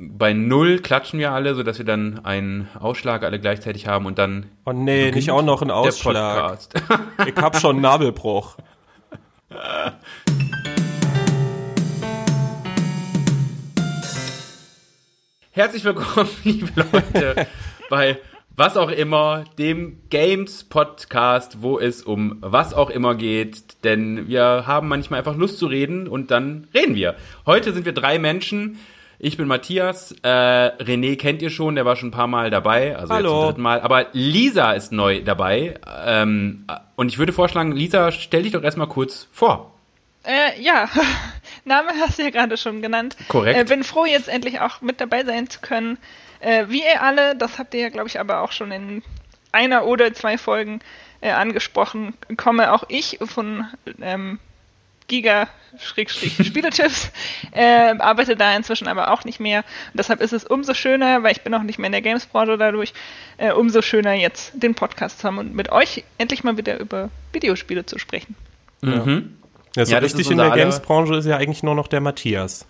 bei null klatschen wir alle, sodass wir dann einen Ausschlag alle gleichzeitig haben und dann. Oh nee, nicht auch noch ein Ausschlag. ich hab schon einen Nabelbruch. Herzlich willkommen, liebe Leute, bei was auch immer, dem Games Podcast, wo es um was auch immer geht. Denn wir haben manchmal einfach Lust zu reden und dann reden wir. Heute sind wir drei Menschen. Ich bin Matthias. Äh, René kennt ihr schon, der war schon ein paar Mal dabei, also Hallo. jetzt zum dritten Mal. Aber Lisa ist neu dabei. Ähm, und ich würde vorschlagen, Lisa, stell dich doch erstmal kurz vor. Äh, ja, Name hast du ja gerade schon genannt. Korrekt. Äh, bin froh, jetzt endlich auch mit dabei sein zu können. Äh, wie ihr alle, das habt ihr ja, glaube ich, aber auch schon in einer oder zwei Folgen äh, angesprochen, komme auch ich von ähm, Giga-Spieletipps, äh, arbeite da inzwischen aber auch nicht mehr. Und deshalb ist es umso schöner, weil ich bin auch nicht mehr in der Games-Branche dadurch, äh, umso schöner jetzt den Podcast zu haben und mit euch endlich mal wieder über Videospiele zu sprechen. Mhm. Ja, so Ja, richtig in der Games-Branche ist ja eigentlich nur noch der Matthias.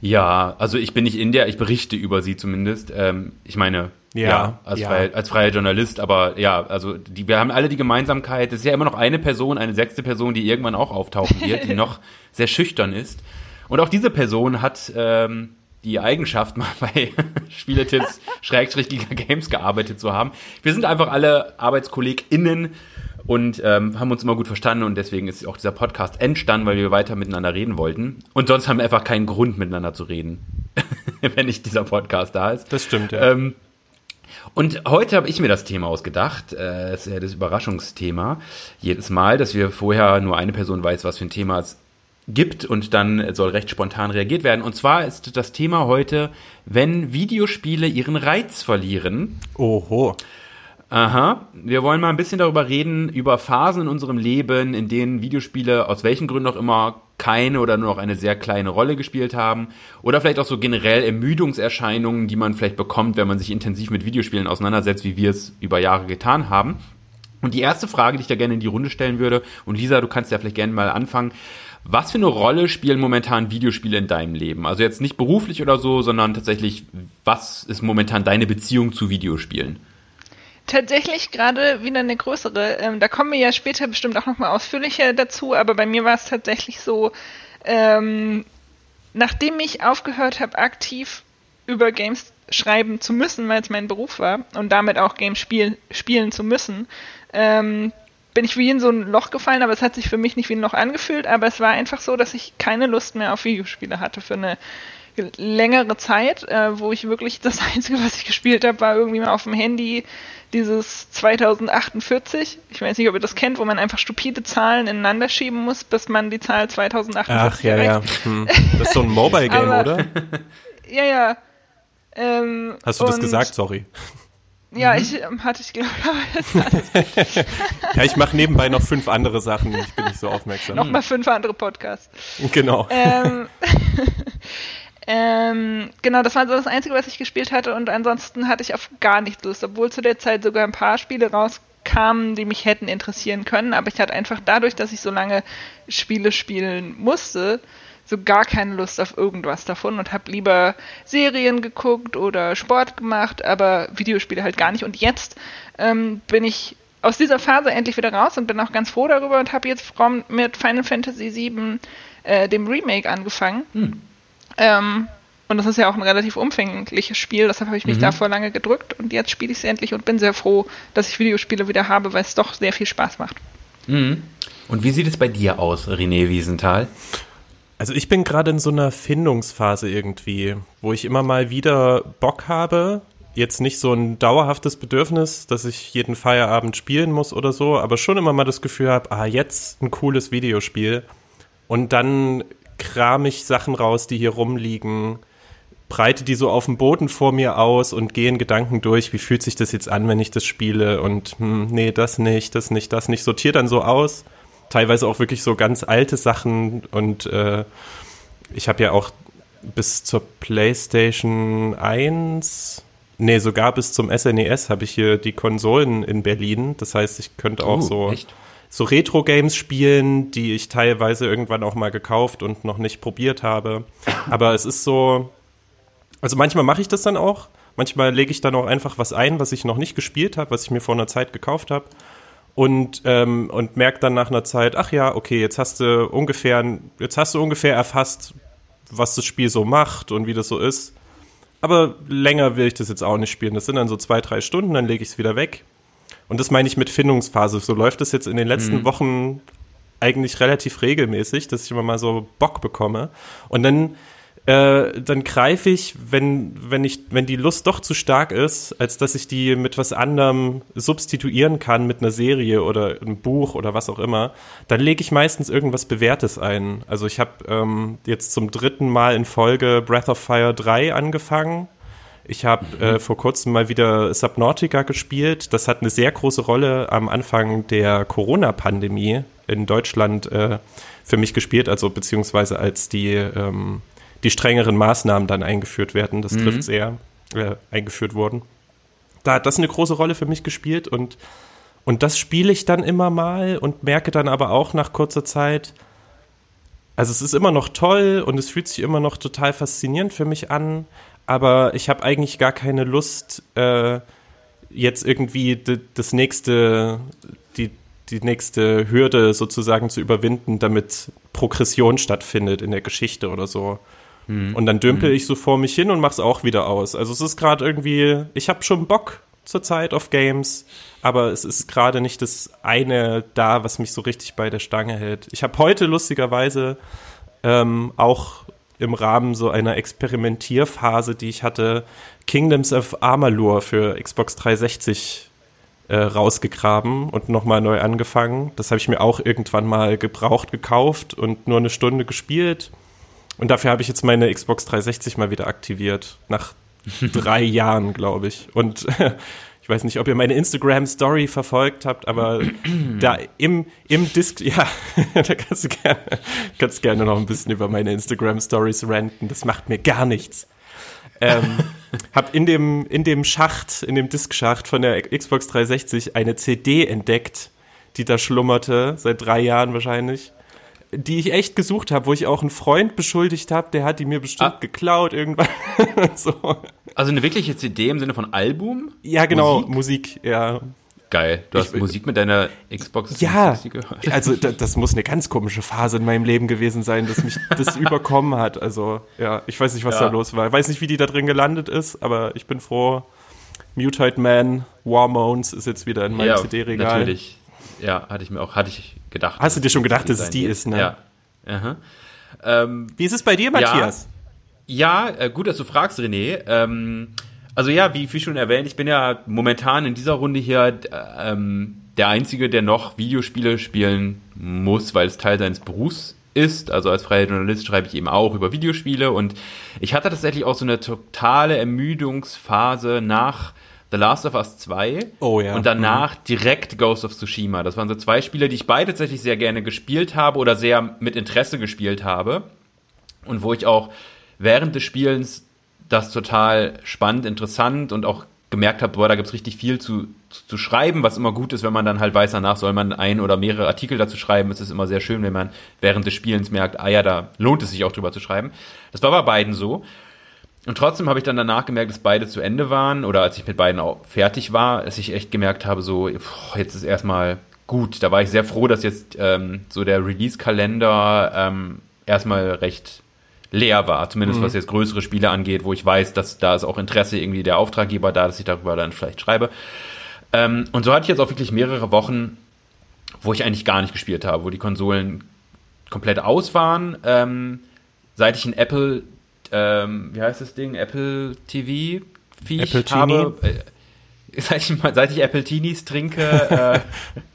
Ja, also ich bin nicht in der, ich berichte über sie zumindest. Ähm, ich meine, ja, Ja, als, ja. Freier, als freier Journalist, aber ja, also die, wir haben alle die Gemeinsamkeit, es ist ja immer noch eine Person, eine sechste Person, die irgendwann auch auftauchen wird, die noch sehr schüchtern ist. Und auch diese Person hat ähm, die Eigenschaft, mal bei Spieletipps Schrägstrich Giga Games gearbeitet zu haben. Wir sind einfach alle ArbeitskollegInnen und ähm, haben uns immer gut verstanden und deswegen ist auch dieser Podcast entstanden, weil wir weiter miteinander reden wollten. Und sonst haben wir einfach keinen Grund, miteinander zu reden, wenn nicht dieser Podcast da ist. Das stimmt, ja. Ähm, und heute habe ich mir das Thema ausgedacht. Äh, Das ist ja das Überraschungsthema. Jedes Mal, dass wir vorher nur eine Person weiß, was für ein Thema es gibt und dann soll recht spontan reagiert werden. Und zwar ist das Thema heute, wenn Videospiele ihren Reiz verlieren. Oho. Aha, wir wollen mal ein bisschen darüber reden, über Phasen in unserem Leben, in denen Videospiele aus welchen Gründen auch immer keine oder nur noch eine sehr kleine Rolle gespielt haben. Oder vielleicht auch so generell Ermüdungserscheinungen, die man vielleicht bekommt, wenn man sich intensiv mit Videospielen auseinandersetzt, wie wir es über Jahre getan haben. Und die erste Frage, die ich da gerne in die Runde stellen würde, und Lisa, du kannst ja vielleicht gerne mal anfangen. Was für eine Rolle spielen momentan Videospiele in deinem Leben? Also jetzt nicht beruflich oder so, sondern tatsächlich, was ist momentan deine Beziehung zu Videospielen? Tatsächlich gerade wieder eine größere. Ähm, da kommen wir ja später bestimmt auch nochmal ausführlicher dazu, aber bei mir war es tatsächlich so, ähm, nachdem ich aufgehört habe, aktiv über Games schreiben zu müssen, weil es mein Beruf war und damit auch Games spiel spielen zu müssen, ähm, bin ich wie in so ein Loch gefallen, aber es hat sich für mich nicht wie ein Loch angefühlt, aber es war einfach so, dass ich keine Lust mehr auf Videospiele hatte für eine längere Zeit, äh, wo ich wirklich das Einzige, was ich gespielt habe, war irgendwie mal auf dem Handy dieses 2048. Ich weiß nicht, ob ihr das kennt, wo man einfach stupide Zahlen ineinander schieben muss, bis man die Zahl 2048 Ach, ja, ja. erreicht. Hm. Das ist so ein Mobile-Game, oder? Ja, ja. Ähm, Hast du das gesagt? Sorry. Ja, ich ähm, hatte ich glaube ich Ja, ich mache nebenbei noch fünf andere Sachen. Ich bin nicht so aufmerksam. noch mal fünf andere Podcasts. Genau. ähm, ähm, genau, das war so das Einzige, was ich gespielt hatte und ansonsten hatte ich auf gar nichts Lust, obwohl zu der Zeit sogar ein paar Spiele rauskamen, die mich hätten interessieren können, aber ich hatte einfach dadurch, dass ich so lange Spiele spielen musste, so gar keine Lust auf irgendwas davon und habe lieber Serien geguckt oder Sport gemacht, aber Videospiele halt gar nicht. Und jetzt ähm, bin ich aus dieser Phase endlich wieder raus und bin auch ganz froh darüber und habe jetzt mit Final Fantasy VII äh, dem Remake angefangen. Ähm, und das ist ja auch ein relativ umfängliches Spiel, deshalb habe ich mich davor lange gedrückt und jetzt spiele ich es endlich und bin sehr froh, dass ich Videospiele wieder habe, weil es doch sehr viel Spaß macht. Mhm. Und wie sieht es bei dir aus, René Wiesenthal? Also ich bin gerade in so einer Findungsphase irgendwie, wo ich immer mal wieder Bock habe. Jetzt nicht so ein dauerhaftes Bedürfnis, dass ich jeden Feierabend spielen muss oder so, aber schon immer mal das Gefühl habe, ah, jetzt ein cooles Videospiel. Und dann kram ich Sachen raus, die hier rumliegen, breite die so auf dem Boden vor mir aus und gehe in Gedanken durch, wie fühlt sich das jetzt an, wenn ich das spiele und hm, nee, das nicht, das nicht, das nicht, sortiere dann so aus. Teilweise auch wirklich so ganz alte Sachen und äh, ich habe ja auch bis zur PlayStation 1, nee, sogar bis zum SNES habe ich hier die Konsolen in Berlin. Das heißt, ich könnte auch Uh, so echt? So Retro-Games spielen, die ich teilweise irgendwann auch mal gekauft und noch nicht probiert habe. Aber es ist so, Also manchmal mache ich das dann auch. Manchmal lege ich dann auch einfach was ein, was ich noch nicht gespielt habe, was ich mir vor einer Zeit gekauft habe. Und, ähm, und merke dann nach einer Zeit, ach ja, okay, jetzt hast du ungefähr, jetzt hast du ungefähr erfasst, was das Spiel so macht und wie das so ist. Aber länger will ich das jetzt auch nicht spielen. Das sind dann so zwei, drei Stunden, dann lege ich es wieder weg. Und das meine ich mit Findungsphase. So läuft es jetzt in den letzten mhm. Wochen eigentlich relativ regelmäßig, dass ich immer mal so Bock bekomme. Und dann äh, dann greife ich, wenn, wenn, ich, wenn die Lust doch zu stark ist, als dass ich die mit was anderem substituieren kann, mit einer Serie oder einem Buch oder was auch immer, dann lege ich meistens irgendwas Bewährtes ein. Also ich habe ähm, jetzt zum dritten Mal in Folge Breath of Fire 3 angefangen. Ich habe mhm. äh, vor kurzem mal wieder Subnautica gespielt. Das hat eine sehr große Rolle am Anfang der Corona-Pandemie in Deutschland äh, für mich gespielt, also beziehungsweise als die ähm, die strengeren Maßnahmen dann eingeführt werden. Das mhm. trifft sehr, äh, eingeführt wurden. Da hat das eine große Rolle für mich gespielt und, und das spiele ich dann immer mal und merke dann aber auch nach kurzer Zeit, also es ist immer noch toll und es fühlt sich immer noch total faszinierend für mich an, aber ich habe eigentlich gar keine Lust, äh, jetzt irgendwie das nächste, die, die nächste Hürde sozusagen zu überwinden, damit Progression stattfindet in der Geschichte oder so. Mhm. Und dann dümpel mhm. ich so vor mich hin und mach's auch wieder aus. Also es ist gerade irgendwie, ich habe schon Bock zurzeit auf Games, aber es ist gerade nicht das eine da, was mich so richtig bei der Stange hält. Ich habe heute lustigerweise ähm, auch im Rahmen so einer Experimentierphase, die ich hatte, Kingdoms of Amalur für Xbox 360 äh, rausgegraben und nochmal neu angefangen. Das habe ich mir auch irgendwann mal gebraucht gekauft und nur eine Stunde gespielt. Und dafür habe ich jetzt meine Xbox 360 mal wieder aktiviert. Nach drei Jahren, glaube ich. Und ich weiß nicht, ob ihr meine Instagram-Story verfolgt habt, aber da im, im Disc, ja, da kannst du gerne, kannst gerne noch ein bisschen über meine Instagram-Stories ranten. Das macht mir gar nichts. ähm, hab in dem, in dem Schacht, in dem Diskschacht von der Xbox 360 eine CD entdeckt, die da schlummerte, seit drei Jahren wahrscheinlich die ich echt gesucht habe, wo ich auch einen Freund beschuldigt habe, der hat die mir bestimmt ah. geklaut irgendwann. so. Also eine wirkliche CD im Sinne von Album? Ja, genau, Musik, Musik ja. Geil. Du hast ich, Musik mit deiner Xbox ja, gehört. Also da, das muss eine ganz komische Phase in meinem Leben gewesen sein, dass mich das überkommen hat. Also ja, ich weiß nicht, was ja. da los war. Ich weiß nicht, wie die da drin gelandet ist, aber ich bin froh. Mutate Man, Warmones ist jetzt wieder in meinem ja, CD-Regal. Natürlich. Ja, hatte ich mir auch, hatte ich gedacht. Hast du dir schon gedacht, dass es die ist, ne? Ja. Ähm, wie ist es bei dir, Matthias? Ja, ja äh, gut, dass du fragst, René. Ähm, also ja, wie, wie schon erwähnt, ich bin ja momentan in dieser Runde hier ähm, der Einzige, der noch Videospiele spielen muss, weil es Teil seines Berufs ist. Also als freier Journalist schreibe ich eben auch über Videospiele und ich hatte tatsächlich auch so eine totale Ermüdungsphase nach The Last of Us 2 oh, ja. und danach mhm. direkt Ghost of Tsushima. Das waren so zwei Spiele, die ich beide tatsächlich sehr gerne gespielt habe oder sehr mit Interesse gespielt habe und wo ich auch während des Spielens das total spannend, interessant und auch gemerkt habe, boah, da gibt's richtig viel zu, zu, zu, schreiben, was immer gut ist, wenn man dann halt weiß, danach soll man ein oder mehrere Artikel dazu schreiben. Es ist immer sehr schön, wenn man während des Spielens merkt, ah ja, da lohnt es sich auch drüber zu schreiben. Das war bei beiden so. Und trotzdem habe ich dann danach gemerkt, dass beide zu Ende waren oder als ich mit beiden auch fertig war, dass ich echt gemerkt habe, so pff, jetzt ist erstmal gut. Da war ich sehr froh, dass jetzt ähm, so der Release-Kalender ähm, erstmal recht leer war, zumindest mhm. was jetzt größere Spiele angeht, wo ich weiß, dass da ist auch Interesse irgendwie der Auftraggeber da, dass ich darüber dann vielleicht schreibe. Ähm, und so hatte ich jetzt auch wirklich mehrere Wochen, wo ich eigentlich gar nicht gespielt habe, wo die Konsolen komplett aus waren. Ähm, seit ich ein Apple ähm, wie heißt das Ding, Apple TV Viech Apple habe. Äh, seit ich, seit ich Apple Teenies trinke, äh,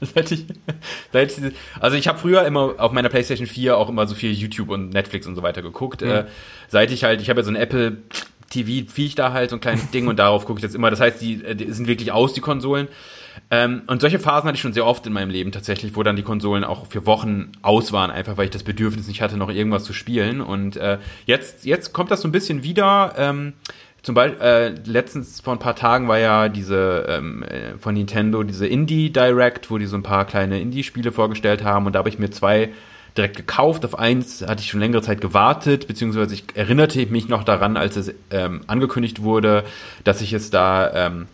seit ich, seit ich, also ich habe früher immer auf meiner PlayStation 4 auch immer so viel YouTube und Netflix und so weiter geguckt. Mhm. Äh, seit ich halt, ich habe ja so ein Apple TV Viech da halt, so ein kleines Ding und darauf gucke ich jetzt immer. Das heißt, die, äh, die sind wirklich aus, die Konsolen. Ähm, und solche Phasen hatte ich schon sehr oft in meinem Leben tatsächlich, wo dann die Konsolen auch für Wochen aus waren, einfach weil ich das Bedürfnis nicht hatte, noch irgendwas zu spielen. Und äh, jetzt, jetzt kommt das so ein bisschen wieder. Ähm, zum Beispiel, äh, letztens vor ein paar Tagen war ja diese ähm, äh, von Nintendo diese Indie Direct, wo die so ein paar kleine Indie-Spiele vorgestellt haben und da habe ich mir zwei direkt gekauft. Auf eins hatte ich schon längere Zeit gewartet, beziehungsweise ich erinnerte mich noch daran, als es ähm, angekündigt wurde, dass ich es da ähm,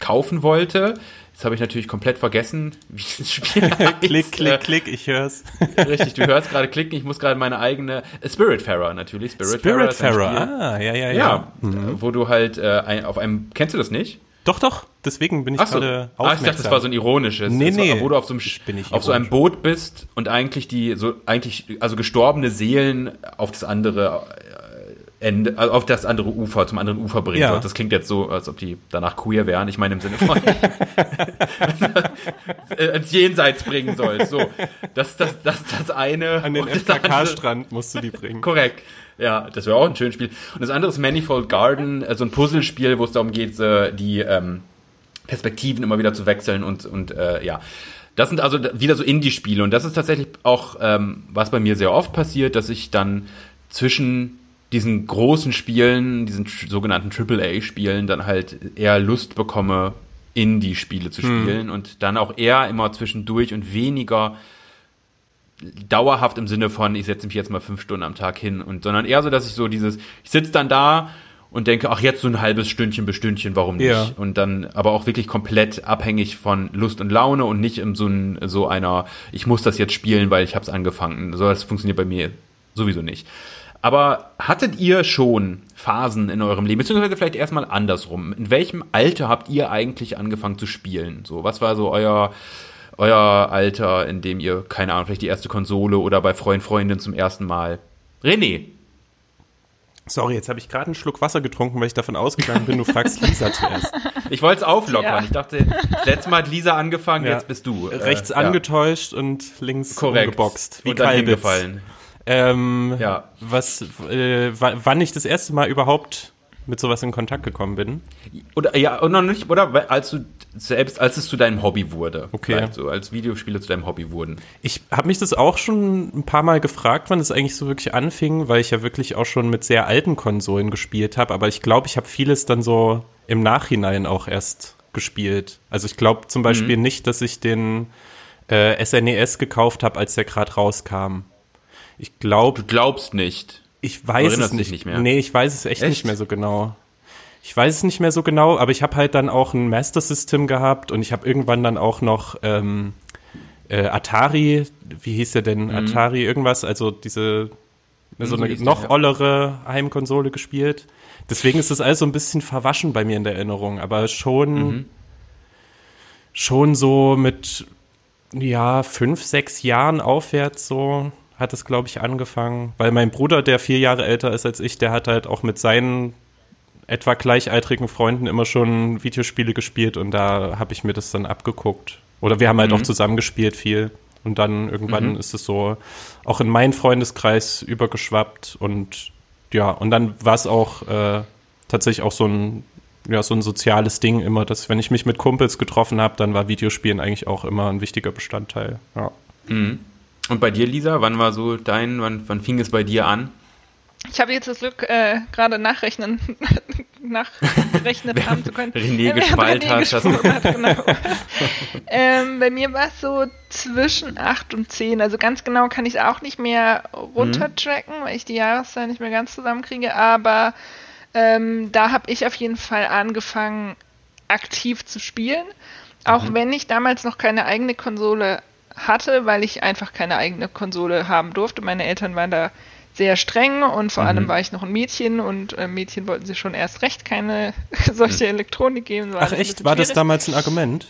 kaufen wollte. Jetzt habe ich natürlich komplett vergessen, wie das Spiel klick, klick, klick, ich hör's. Richtig, du hörst gerade klicken. Ich muss gerade meine eigene äh, Spiritfarer natürlich. Spiritfarer, Spirit ah, ja, ja, ja. Ja, mhm. wo du halt äh, auf einem, kennst du das nicht? Doch, doch, deswegen bin ich Ach so. gerade Ah, ich dachte, das war so ein ironisches. Nee, das war, nee. Wo du auf so einem, auf so einem. Boot bist und eigentlich die, so, eigentlich, also gestorbene Seelen auf das andere äh, Ende, also auf das andere Ufer, zum anderen Ufer bringen Ja. Das klingt jetzt so, als ob die danach queer wären. Ich meine im Sinne von äh, ins Jenseits bringen sollst. So, das, das, das, das eine. An den FKK-Strand musst du die bringen. Korrekt. Ja, das wäre auch ein schönes Spiel. Und das andere ist Manifold Garden, äh, so ein Puzzlespiel, wo es darum geht, die ähm, Perspektiven immer wieder zu wechseln und, und äh, ja. Das sind also wieder so Indie-Spiele und das ist tatsächlich auch, ähm, was bei mir sehr oft passiert, dass ich dann zwischen diesen großen Spielen, diesen sogenannten AAA-Spielen, dann halt eher Lust bekomme, Indie-Spiele zu spielen und dann auch eher immer zwischendurch und weniger dauerhaft im Sinne von, ich setze mich jetzt mal fünf Stunden am Tag hin und sondern eher so, dass ich so dieses, ich sitze dann da und denke, ach jetzt so ein halbes Stündchen bis Stündchen, warum nicht? Ja. Und dann aber auch wirklich komplett abhängig von Lust und Laune und nicht in so, ein, so einer, ich muss das jetzt spielen, weil ich habe es angefangen. So, das funktioniert bei mir sowieso nicht. Aber hattet ihr schon Phasen in eurem Leben, beziehungsweise vielleicht erstmal andersrum? In welchem Alter habt ihr eigentlich angefangen zu spielen? So, was war so euer, euer Alter, in dem ihr, keine Ahnung, vielleicht die erste Konsole oder bei Freund, Freundin zum ersten Mal? René, Sorry, jetzt habe ich gerade einen Schluck Wasser getrunken, weil ich davon ausgegangen bin, du fragst Lisa zuerst. ich wollte es auflockern. Ja. Ich dachte, das letzte Mal hat Lisa angefangen, Ja. jetzt bist du. Äh, Rechts ja. angetäuscht und links Korrekt. umgeboxt. Wie und dann Kalbitz. Ähm, Ja. Was, äh, wa- wann ich das erste Mal überhaupt mit sowas in Kontakt gekommen bin. Oder ja, oder noch nicht, oder als du selbst, als es zu deinem Hobby wurde. Okay. So, als Videospiele zu deinem Hobby wurden. Ich habe mich das auch schon ein paar Mal gefragt, wann es eigentlich so wirklich anfing, weil ich ja wirklich auch schon mit sehr alten Konsolen gespielt habe. Aber ich glaube, ich habe vieles dann so im Nachhinein auch erst gespielt. Also ich glaube zum Beispiel nicht, dass ich den äh, SNES gekauft habe, als der gerade rauskam. Ich glaube, Du glaubst nicht. ich weiß es nicht. nicht mehr? Nee, ich weiß es echt, Echt? nicht mehr so genau. Ich weiß es nicht mehr so genau, aber ich habe halt dann auch ein Master System gehabt und ich habe irgendwann dann auch noch ähm, äh, Atari, wie hieß der denn? Atari irgendwas, also diese so Mhm. eine der, noch ja. ollere Heimkonsole gespielt. Deswegen ist das alles so ein bisschen verwaschen bei mir in der Erinnerung, aber schon Mhm. schon so mit ja fünf, sechs Jahren aufwärts so hat es, glaube ich, angefangen. Weil mein Bruder, der vier Jahre älter ist als ich, der hat halt auch mit seinen etwa gleichaltrigen Freunden immer schon Videospiele gespielt und da habe ich mir das dann abgeguckt. Oder wir haben halt auch zusammen gespielt viel. Und dann irgendwann ist es so auch in meinen Freundeskreis übergeschwappt und ja, und dann war es auch äh, tatsächlich auch so ein, ja, so ein soziales Ding immer, dass wenn ich mich mit Kumpels getroffen habe, dann war Videospielen eigentlich auch immer ein wichtiger Bestandteil. Ja. Und bei dir, Lisa, wann war so dein, wann, wann fing es bei dir an? Ich habe jetzt das Glück, äh, gerade nachrechnen, nachgerechnet haben zu können. René Äh, gespalt René hast, hat, genau. ähm, bei mir war es so zwischen 8 und 10. Also ganz genau kann ich es auch nicht mehr runtertracken, weil ich die Jahreszahl nicht mehr ganz zusammenkriege. Aber ähm, da habe ich auf jeden Fall angefangen, aktiv zu spielen. Auch wenn ich damals noch keine eigene Konsole hatte, weil ich einfach keine eigene Konsole haben durfte. Meine Eltern waren da sehr streng und vor allem war ich noch ein Mädchen und äh, Mädchen wollten sich schon erst recht keine solche Elektronik geben. Ach ein echt, war das damals ein Argument?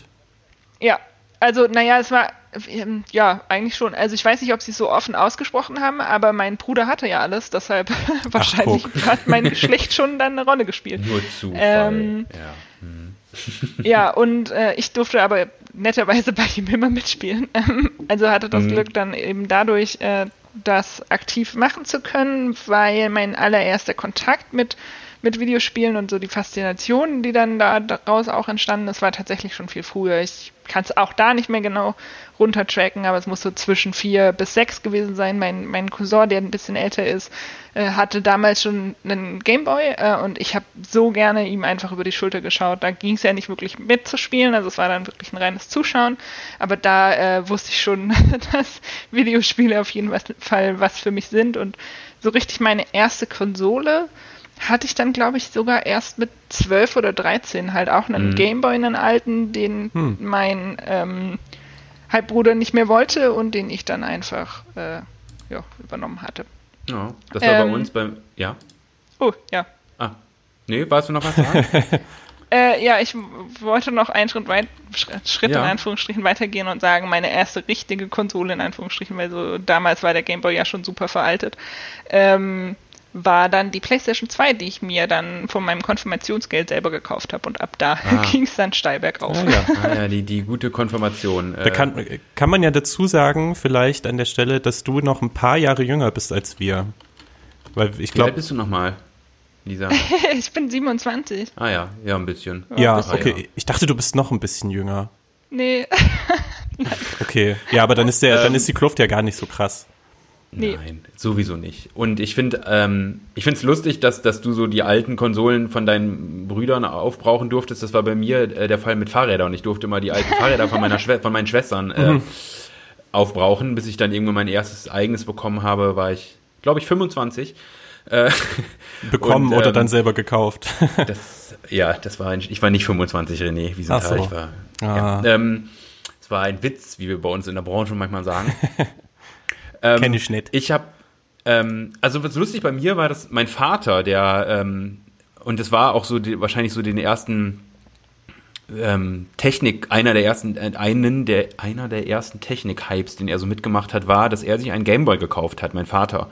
Ja, also naja, es war, ähm, ja, eigentlich schon. Also ich weiß nicht, ob sie es so offen ausgesprochen haben, aber mein Bruder hatte ja alles, deshalb wahrscheinlich guck. hat mein Geschlecht schon dann eine Rolle gespielt. Nur Zufall. Ähm, ja. Ja, und äh, ich durfte aber netterweise bei ihm immer mitspielen. Ähm, also hatte das Glück dann eben dadurch, äh, das aktiv machen zu können, weil mein allererster Kontakt mit mit Videospielen und so die Faszination, die dann da daraus auch entstanden ist, war tatsächlich schon viel früher. Ich kann es auch da nicht mehr genau runtertracken, aber es muss so zwischen vier bis sechs gewesen sein. Mein, mein Cousin, der ein bisschen älter ist, äh, hatte damals schon einen Gameboy äh, und ich habe so gerne ihm einfach über die Schulter geschaut. Da ging es ja nicht wirklich mitzuspielen, also es war dann wirklich ein reines Zuschauen. Aber da äh, wusste ich schon, dass Videospiele auf jeden Fall was für mich sind und so richtig meine erste Konsole hatte ich dann, glaube ich, sogar erst mit 12 oder 13 halt auch einen mhm. Gameboy, einen alten, den hm. mein ähm, Halbbruder nicht mehr wollte und den ich dann einfach äh, ja, übernommen hatte. Ja, das war ähm, bei uns beim. Ja. Oh, ja. Ah. Nee, weißt du noch was sagen? äh, ja, ich wollte noch einen Schritt, weit, Schritt ja. in Anführungsstrichen weitergehen und sagen, meine erste richtige Konsole in Anführungsstrichen, weil so damals war der Gameboy ja schon super veraltet. Ähm, war dann die PlayStation 2, die ich mir dann von meinem Konfirmationsgeld selber gekauft habe. Und ab da ah. ging es dann steil bergauf. Ah, ja, ah, ja die, die gute Konfirmation. Da kann, kann man ja dazu sagen, vielleicht an der Stelle, dass du noch ein paar Jahre jünger bist als wir. Weil ich glaube. Wie alt bist du nochmal? Lisa? ich bin 27. Ah ja, ja, ein bisschen. Ja, ja okay. Ich dachte, du bist noch ein bisschen jünger. Nee. okay. Ja, aber dann ist der, ähm, dann ist die Kluft ja gar nicht so krass. Nee. Nein, sowieso nicht. Und ich finde ähm, ich finde es lustig, dass, dass du so die alten Konsolen von deinen Brüdern aufbrauchen durftest. Das war bei mir äh, der Fall mit Fahrrädern. Und ich durfte mal die alten Fahrräder von, meiner von meinen Schwestern äh, mhm. aufbrauchen, bis ich dann irgendwann mein erstes eigenes bekommen habe, war ich, glaube ich, 25. Äh, Bekommen und, ähm, oder dann selber gekauft? das, ja, das war ein, ich war nicht 25, René, wie sind so. ich war. Ah. Ja, ähm, es war ein Witz, wie wir bei uns in der Branche manchmal sagen. Ähm, Kenne ich nicht. Ich habe, ähm, also was lustig bei mir war, dass mein Vater, der, ähm, und es war auch so die, wahrscheinlich so den ersten ähm, Technik, einer der ersten, äh, einen der, einer der ersten Technik-Hypes, den er so mitgemacht hat, war, dass er sich einen Gameboy gekauft hat, mein Vater.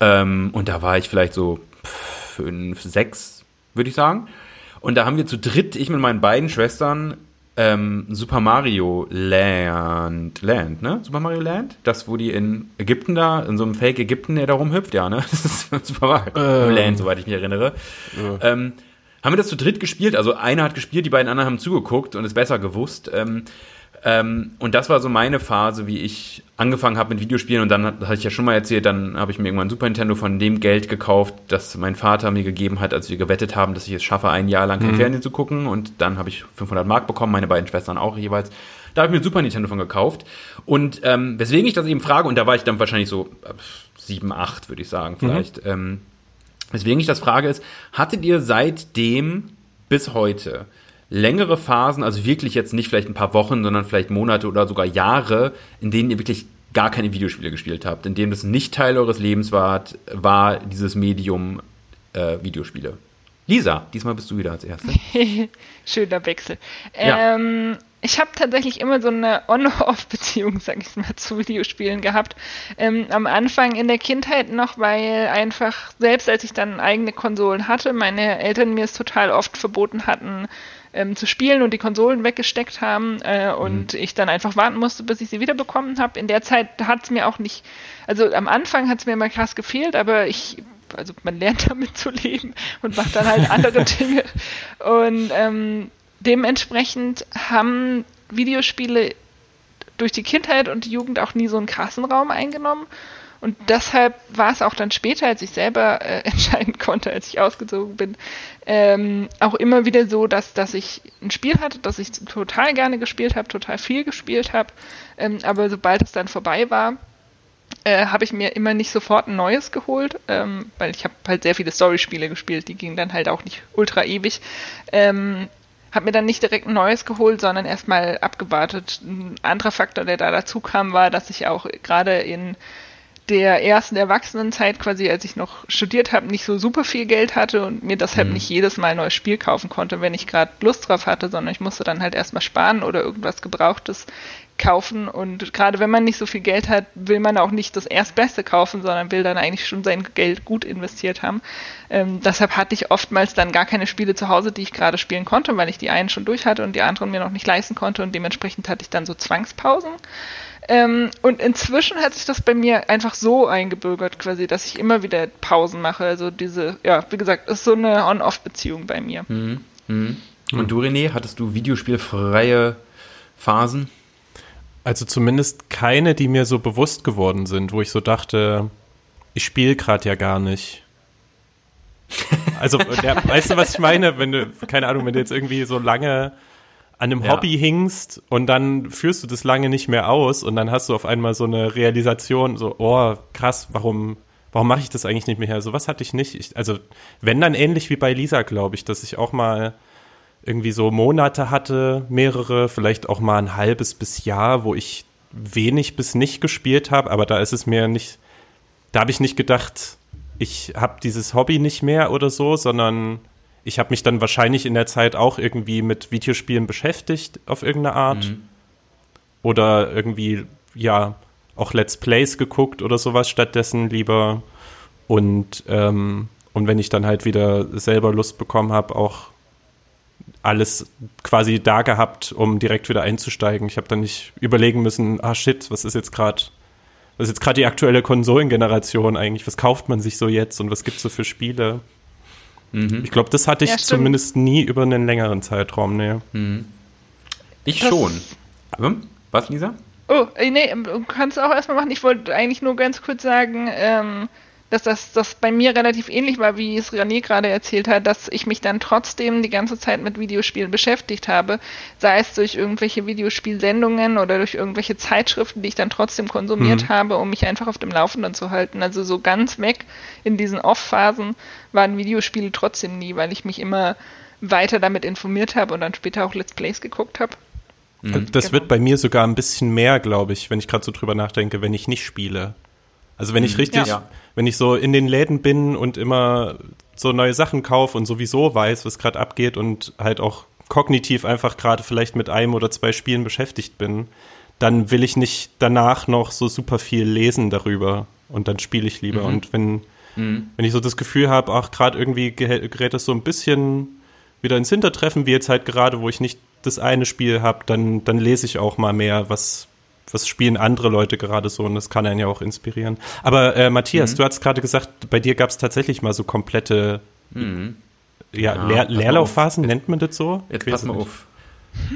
Ähm, und da war ich vielleicht so fünf, sechs, würde ich sagen. Und da haben wir zu dritt, ich mit meinen beiden Schwestern, ähm, Super Mario Land, Land, ne? Super Mario Land? Das, wo die in Ägypten da, in so einem Fake Ägypten, der da rumhüpft, ja, ne? Das ist Super Mario ähm. Land, soweit ich mich erinnere. Ja. Ähm, haben wir das zu dritt gespielt, also einer hat gespielt, die beiden anderen haben zugeguckt und es besser gewusst. Ähm, ähm, und das war so meine Phase, wie ich angefangen habe mit Videospielen. Und dann hatte ich ja schon mal erzählt, dann habe ich mir irgendwann Super Nintendo von dem Geld gekauft, das mein Vater mir gegeben hat, als wir gewettet haben, dass ich es schaffe, ein Jahr lang kein mhm. Fernsehen zu gucken. Und dann habe ich 500 Mark bekommen, meine beiden Schwestern auch jeweils. Da habe ich mir Super Nintendo von gekauft. Und ähm, weswegen ich das eben frage, und da war ich dann wahrscheinlich so äh, 7, 8, würde ich sagen, vielleicht. Mhm. Ähm, weswegen ich das frage ist, hattet ihr seitdem bis heute längere Phasen, also wirklich jetzt nicht vielleicht ein paar Wochen, sondern vielleicht Monate oder sogar Jahre, in denen ihr wirklich gar keine Videospiele gespielt habt, in denen das nicht Teil eures Lebens war, war dieses Medium äh, Videospiele. Lisa, diesmal bist du wieder als Erste. Schöner Wechsel. Ja. Ähm, ich habe tatsächlich immer so eine On-Off-Beziehung, sag ich mal, zu Videospielen gehabt. Ähm, am Anfang in der Kindheit noch, weil einfach, selbst als ich dann eigene Konsolen hatte, meine Eltern mir es total oft verboten hatten, ähm, zu spielen und die Konsolen weggesteckt haben äh, und mhm. ich dann einfach warten musste, bis ich sie wiederbekommen habe. In der Zeit hat es mir auch nicht, also am Anfang hat es mir immer krass gefehlt, aber ich also man lernt damit zu leben und macht dann halt andere Dinge. Und ähm, dementsprechend haben Videospiele durch die Kindheit und die Jugend auch nie so einen krassen Raum eingenommen. Und deshalb war es auch dann später, als ich selber äh, entscheiden konnte, als ich ausgezogen bin, ähm, auch immer wieder so, dass, dass ich ein Spiel hatte, das ich total gerne gespielt habe, total viel gespielt habe. Ähm, aber sobald es dann vorbei war, äh, habe ich mir immer nicht sofort ein neues geholt, ähm, weil ich habe halt sehr viele Story-Spiele gespielt, die gingen dann halt auch nicht ultra ewig. Ähm, habe mir dann nicht direkt ein neues geholt, sondern erstmal abgewartet. Ein anderer Faktor, der da dazu kam, war, dass ich auch gerade in der ersten Erwachsenenzeit, quasi als ich noch studiert habe, nicht so super viel Geld hatte und mir deshalb mhm. nicht jedes Mal ein neues Spiel kaufen konnte, wenn ich gerade Lust drauf hatte, sondern ich musste dann halt erstmal sparen oder irgendwas Gebrauchtes kaufen. Und gerade wenn man nicht so viel Geld hat, will man auch nicht das Erstbeste kaufen, sondern will dann eigentlich schon sein Geld gut investiert haben. Ähm, deshalb hatte ich oftmals dann gar keine Spiele zu Hause, die ich gerade spielen konnte, weil ich die einen schon durch hatte und die anderen mir noch nicht leisten konnte und dementsprechend hatte ich dann so Zwangspausen. Ähm, und inzwischen hat sich das bei mir einfach so eingebürgert, quasi, dass ich immer wieder Pausen mache. Also diese, ja, wie gesagt, ist so eine On-Off-Beziehung bei mir. Mhm. Mhm. Und du, René, hattest du videospielfreie Phasen? Also zumindest keine, die mir so bewusst geworden sind, wo ich so dachte, ich spiele gerade ja gar nicht. Also, der, weißt du, was ich meine? Wenn du, keine Ahnung, wenn du jetzt irgendwie so lange an einem ja. Hobby hingst und dann führst du das lange nicht mehr aus und dann hast du auf einmal so eine Realisation, so, oh, krass, warum, warum mache ich das eigentlich nicht mehr? So was hatte ich nicht. Ich, also, wenn dann ähnlich wie bei Lisa, glaube ich, dass ich auch mal irgendwie so Monate hatte, mehrere, vielleicht auch mal ein halbes bis Jahr, wo ich wenig bis nicht gespielt habe, aber da ist es mir nicht, da habe ich nicht gedacht, ich habe dieses Hobby nicht mehr oder so, sondern ich habe mich dann wahrscheinlich in der Zeit auch irgendwie mit Videospielen beschäftigt auf irgendeine Art. Mhm. Oder irgendwie, ja, auch Let's Plays geguckt oder sowas stattdessen lieber. Und, ähm, und wenn ich dann halt wieder selber Lust bekommen habe, auch alles quasi da gehabt, um direkt wieder einzusteigen. Ich habe dann nicht überlegen müssen, ah shit, was ist jetzt gerade, was ist jetzt gerade die aktuelle Konsolengeneration eigentlich? Was kauft man sich so jetzt und was gibt's so für Spiele? Mhm. Ich glaube, das hatte ich ja, zumindest nie über einen längeren Zeitraum, ne. Mhm. Ich das schon. Hm? Was, Lisa? Oh, äh, nee, kannst du auch erstmal machen. Ich wollte eigentlich nur ganz kurz sagen, ähm, dass das, das bei mir relativ ähnlich war, wie es René gerade erzählt hat, dass ich mich dann trotzdem die ganze Zeit mit Videospielen beschäftigt habe, sei es durch irgendwelche Videospielsendungen oder durch irgendwelche Zeitschriften, die ich dann trotzdem konsumiert mhm. habe, um mich einfach auf dem Laufenden zu halten. Also so ganz weg in diesen Off-Phasen waren Videospiele trotzdem nie, weil ich mich immer weiter damit informiert habe und dann später auch Let's Plays geguckt habe. Mhm. Das genau. wird bei mir sogar ein bisschen mehr, glaube ich, wenn ich gerade so drüber nachdenke, wenn ich nicht spiele. Also wenn ich mhm. richtig, ja. wenn ich so in den Läden bin und immer so neue Sachen kaufe und sowieso weiß, was gerade abgeht und halt auch kognitiv einfach gerade vielleicht mit einem oder zwei Spielen beschäftigt bin, dann will ich nicht danach noch so super viel lesen darüber und dann spiele ich lieber. Mhm. Und wenn, mhm. wenn ich so das Gefühl habe, ach, gerade irgendwie gerät das so ein bisschen wieder ins Hintertreffen, wie jetzt halt gerade, wo ich nicht das eine Spiel habe, dann, dann lese ich auch mal mehr, was, was spielen andere Leute gerade so und das kann einen ja auch inspirieren. Aber äh, Matthias, mhm. du hast gerade gesagt, bei dir gab es tatsächlich mal so komplette mhm. ja, ja, Leer Leerlaufphasen, nennt man das so? Jetzt pass mal auf.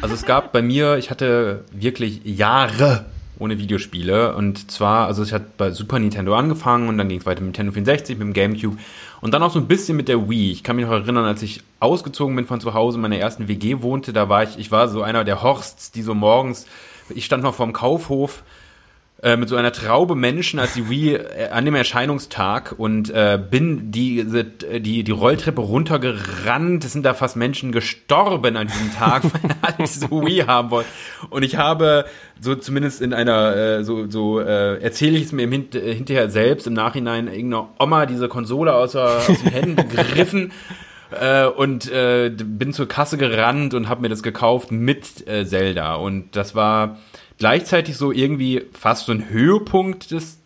Also es gab bei mir, ich hatte wirklich Jahre ohne Videospiele und zwar, also ich hatte bei Super Nintendo angefangen und dann ging es weiter mit Nintendo 64, mit dem Gamecube und dann auch so ein bisschen mit der Wii. Ich kann mich noch erinnern, als ich ausgezogen bin von zu Hause, in meiner ersten WG wohnte, da war ich, ich war so einer der Horsts, die so morgens ich stand noch vorm Kaufhof äh, mit so einer Traube Menschen als die Wii äh, an dem Erscheinungstag und äh, bin die, die, die Rolltreppe runtergerannt. Es sind da fast Menschen gestorben an diesem Tag, weil alle diese Wii haben wollten. Und ich habe so zumindest in einer, äh, so, so äh, erzähle ich es mir Hint äh, hinterher selbst, im Nachhinein irgendeiner Oma diese Konsole aus, aus den Händen gegriffen äh, und äh, bin zur Kasse gerannt und habe mir das gekauft mit äh, Zelda. Und das war gleichzeitig so irgendwie fast so ein Höhepunkt des,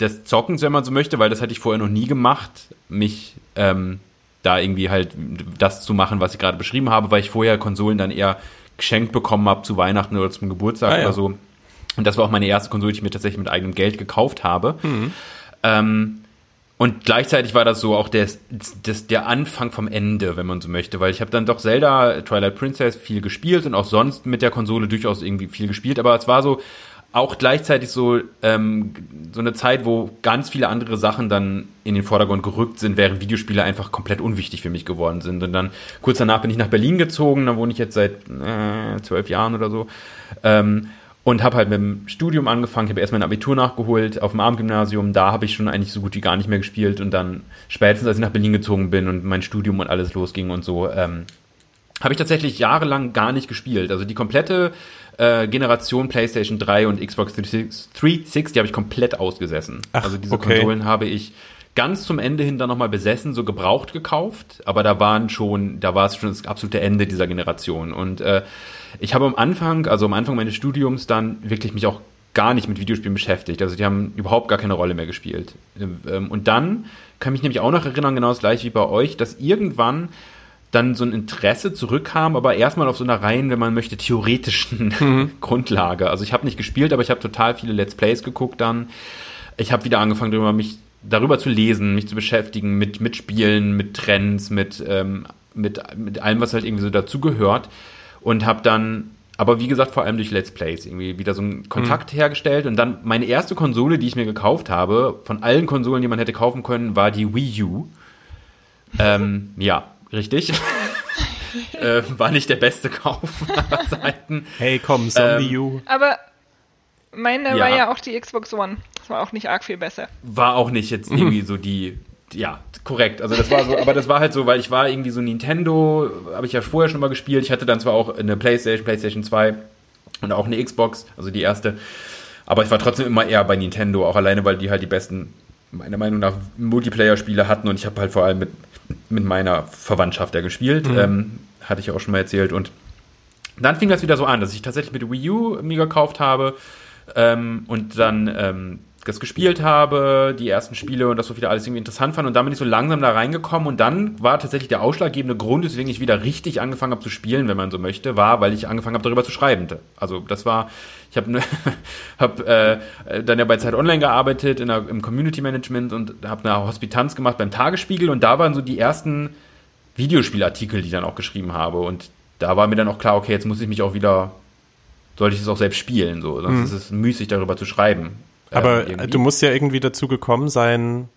des Zockens, wenn man so möchte, weil das hatte ich vorher noch nie gemacht, mich ähm, da irgendwie halt das zu machen, was ich gerade beschrieben habe, weil ich vorher Konsolen dann eher geschenkt bekommen habe zu Weihnachten oder zum Geburtstag ah, ja. oder so. Und das war auch meine erste Konsole, die ich mir tatsächlich mit eigenem Geld gekauft habe. Mhm. Ähm, und gleichzeitig war das so auch der, des, der Anfang vom Ende, wenn man so möchte, weil ich habe dann doch Zelda, Twilight Princess viel gespielt und auch sonst mit der Konsole durchaus irgendwie viel gespielt, aber es war so auch gleichzeitig so ähm, so eine Zeit, wo ganz viele andere Sachen dann in den Vordergrund gerückt sind, während Videospiele einfach komplett unwichtig für mich geworden sind. Und dann kurz danach bin ich nach Berlin gezogen, da wohne ich jetzt seit äh, zwölf Jahren oder so. Ähm, und habe halt mit dem Studium angefangen. Ich habe erst mein Abitur nachgeholt auf dem Abendgymnasium. Da habe ich schon eigentlich so gut wie gar nicht mehr gespielt. Und dann spätestens, als ich nach Berlin gezogen bin und mein Studium und alles losging und so, ähm, habe ich tatsächlich jahrelang gar nicht gespielt. Also die komplette äh, Generation PlayStation 3 und Xbox 360, die habe ich komplett ausgesessen. Ach, also diese okay. Konsolen habe ich ganz zum Ende hin dann nochmal besessen, so gebraucht gekauft, aber da waren schon, da war es schon das absolute Ende dieser Generation. Und äh, ich habe am Anfang, also am Anfang meines Studiums dann wirklich mich auch gar nicht mit Videospielen beschäftigt. Also die haben überhaupt gar keine Rolle mehr gespielt. Ähm, und dann kann mich nämlich auch noch erinnern, genau das gleiche wie bei euch, dass irgendwann dann so ein Interesse zurückkam, aber erstmal auf so einer rein, wenn man möchte, theoretischen mhm. Grundlage. Also ich habe nicht gespielt, aber ich habe total viele Let's Plays geguckt dann. Ich habe wieder angefangen, darüber mich darüber zu lesen, mich zu beschäftigen mit, mit Spielen, mit Trends, mit, ähm, mit, mit allem, was halt irgendwie so dazugehört. Und habe dann, aber wie gesagt, vor allem durch Let's Plays irgendwie wieder so einen Kontakt mhm. hergestellt. Und dann meine erste Konsole, die ich mir gekauft habe, von allen Konsolen, die man hätte kaufen können, war die Wii U. Ähm, ja, richtig. äh, war nicht der beste Kauf aller Zeiten. Hey, komm, Zombie ähm, U. Aber meine ja. war ja auch die Xbox One. Das war auch nicht arg viel besser. War auch nicht jetzt irgendwie so die, ja, korrekt. Also das war so, aber das war halt so, weil ich war irgendwie so Nintendo, habe ich ja vorher schon mal gespielt. Ich hatte dann zwar auch eine PlayStation, PlayStation 2 und auch eine Xbox, also die erste. Aber ich war trotzdem immer eher bei Nintendo, auch alleine, weil die halt die besten, meiner Meinung nach, Multiplayer-Spiele hatten und ich habe halt vor allem mit mit meiner Verwandtschaft da gespielt. Mhm. Ähm, hatte ich ja auch schon mal erzählt. Und dann fing das wieder so an, dass ich tatsächlich mit Wii U mir gekauft habe ähm, und dann ähm, das gespielt habe, die ersten Spiele und das so wieder alles irgendwie interessant fand. Und dann bin ich so langsam da reingekommen und dann war tatsächlich der ausschlaggebende Grund, weswegen ich wieder richtig angefangen habe zu spielen, wenn man so möchte, war, weil ich angefangen habe, darüber zu schreiben. Also das war, ich habe hab, äh, dann ja bei Zeit Online gearbeitet in der, im Community Management und habe eine Hospitanz gemacht beim Tagesspiegel und da waren so die ersten Videospielartikel, die ich dann auch geschrieben habe. Und da war mir dann auch klar, okay, jetzt muss ich mich auch wieder, sollte ich es auch selbst spielen, so, sonst mhm. ist es müßig, darüber zu schreiben. Aber ähm, du musst ja irgendwie dazu gekommen sein,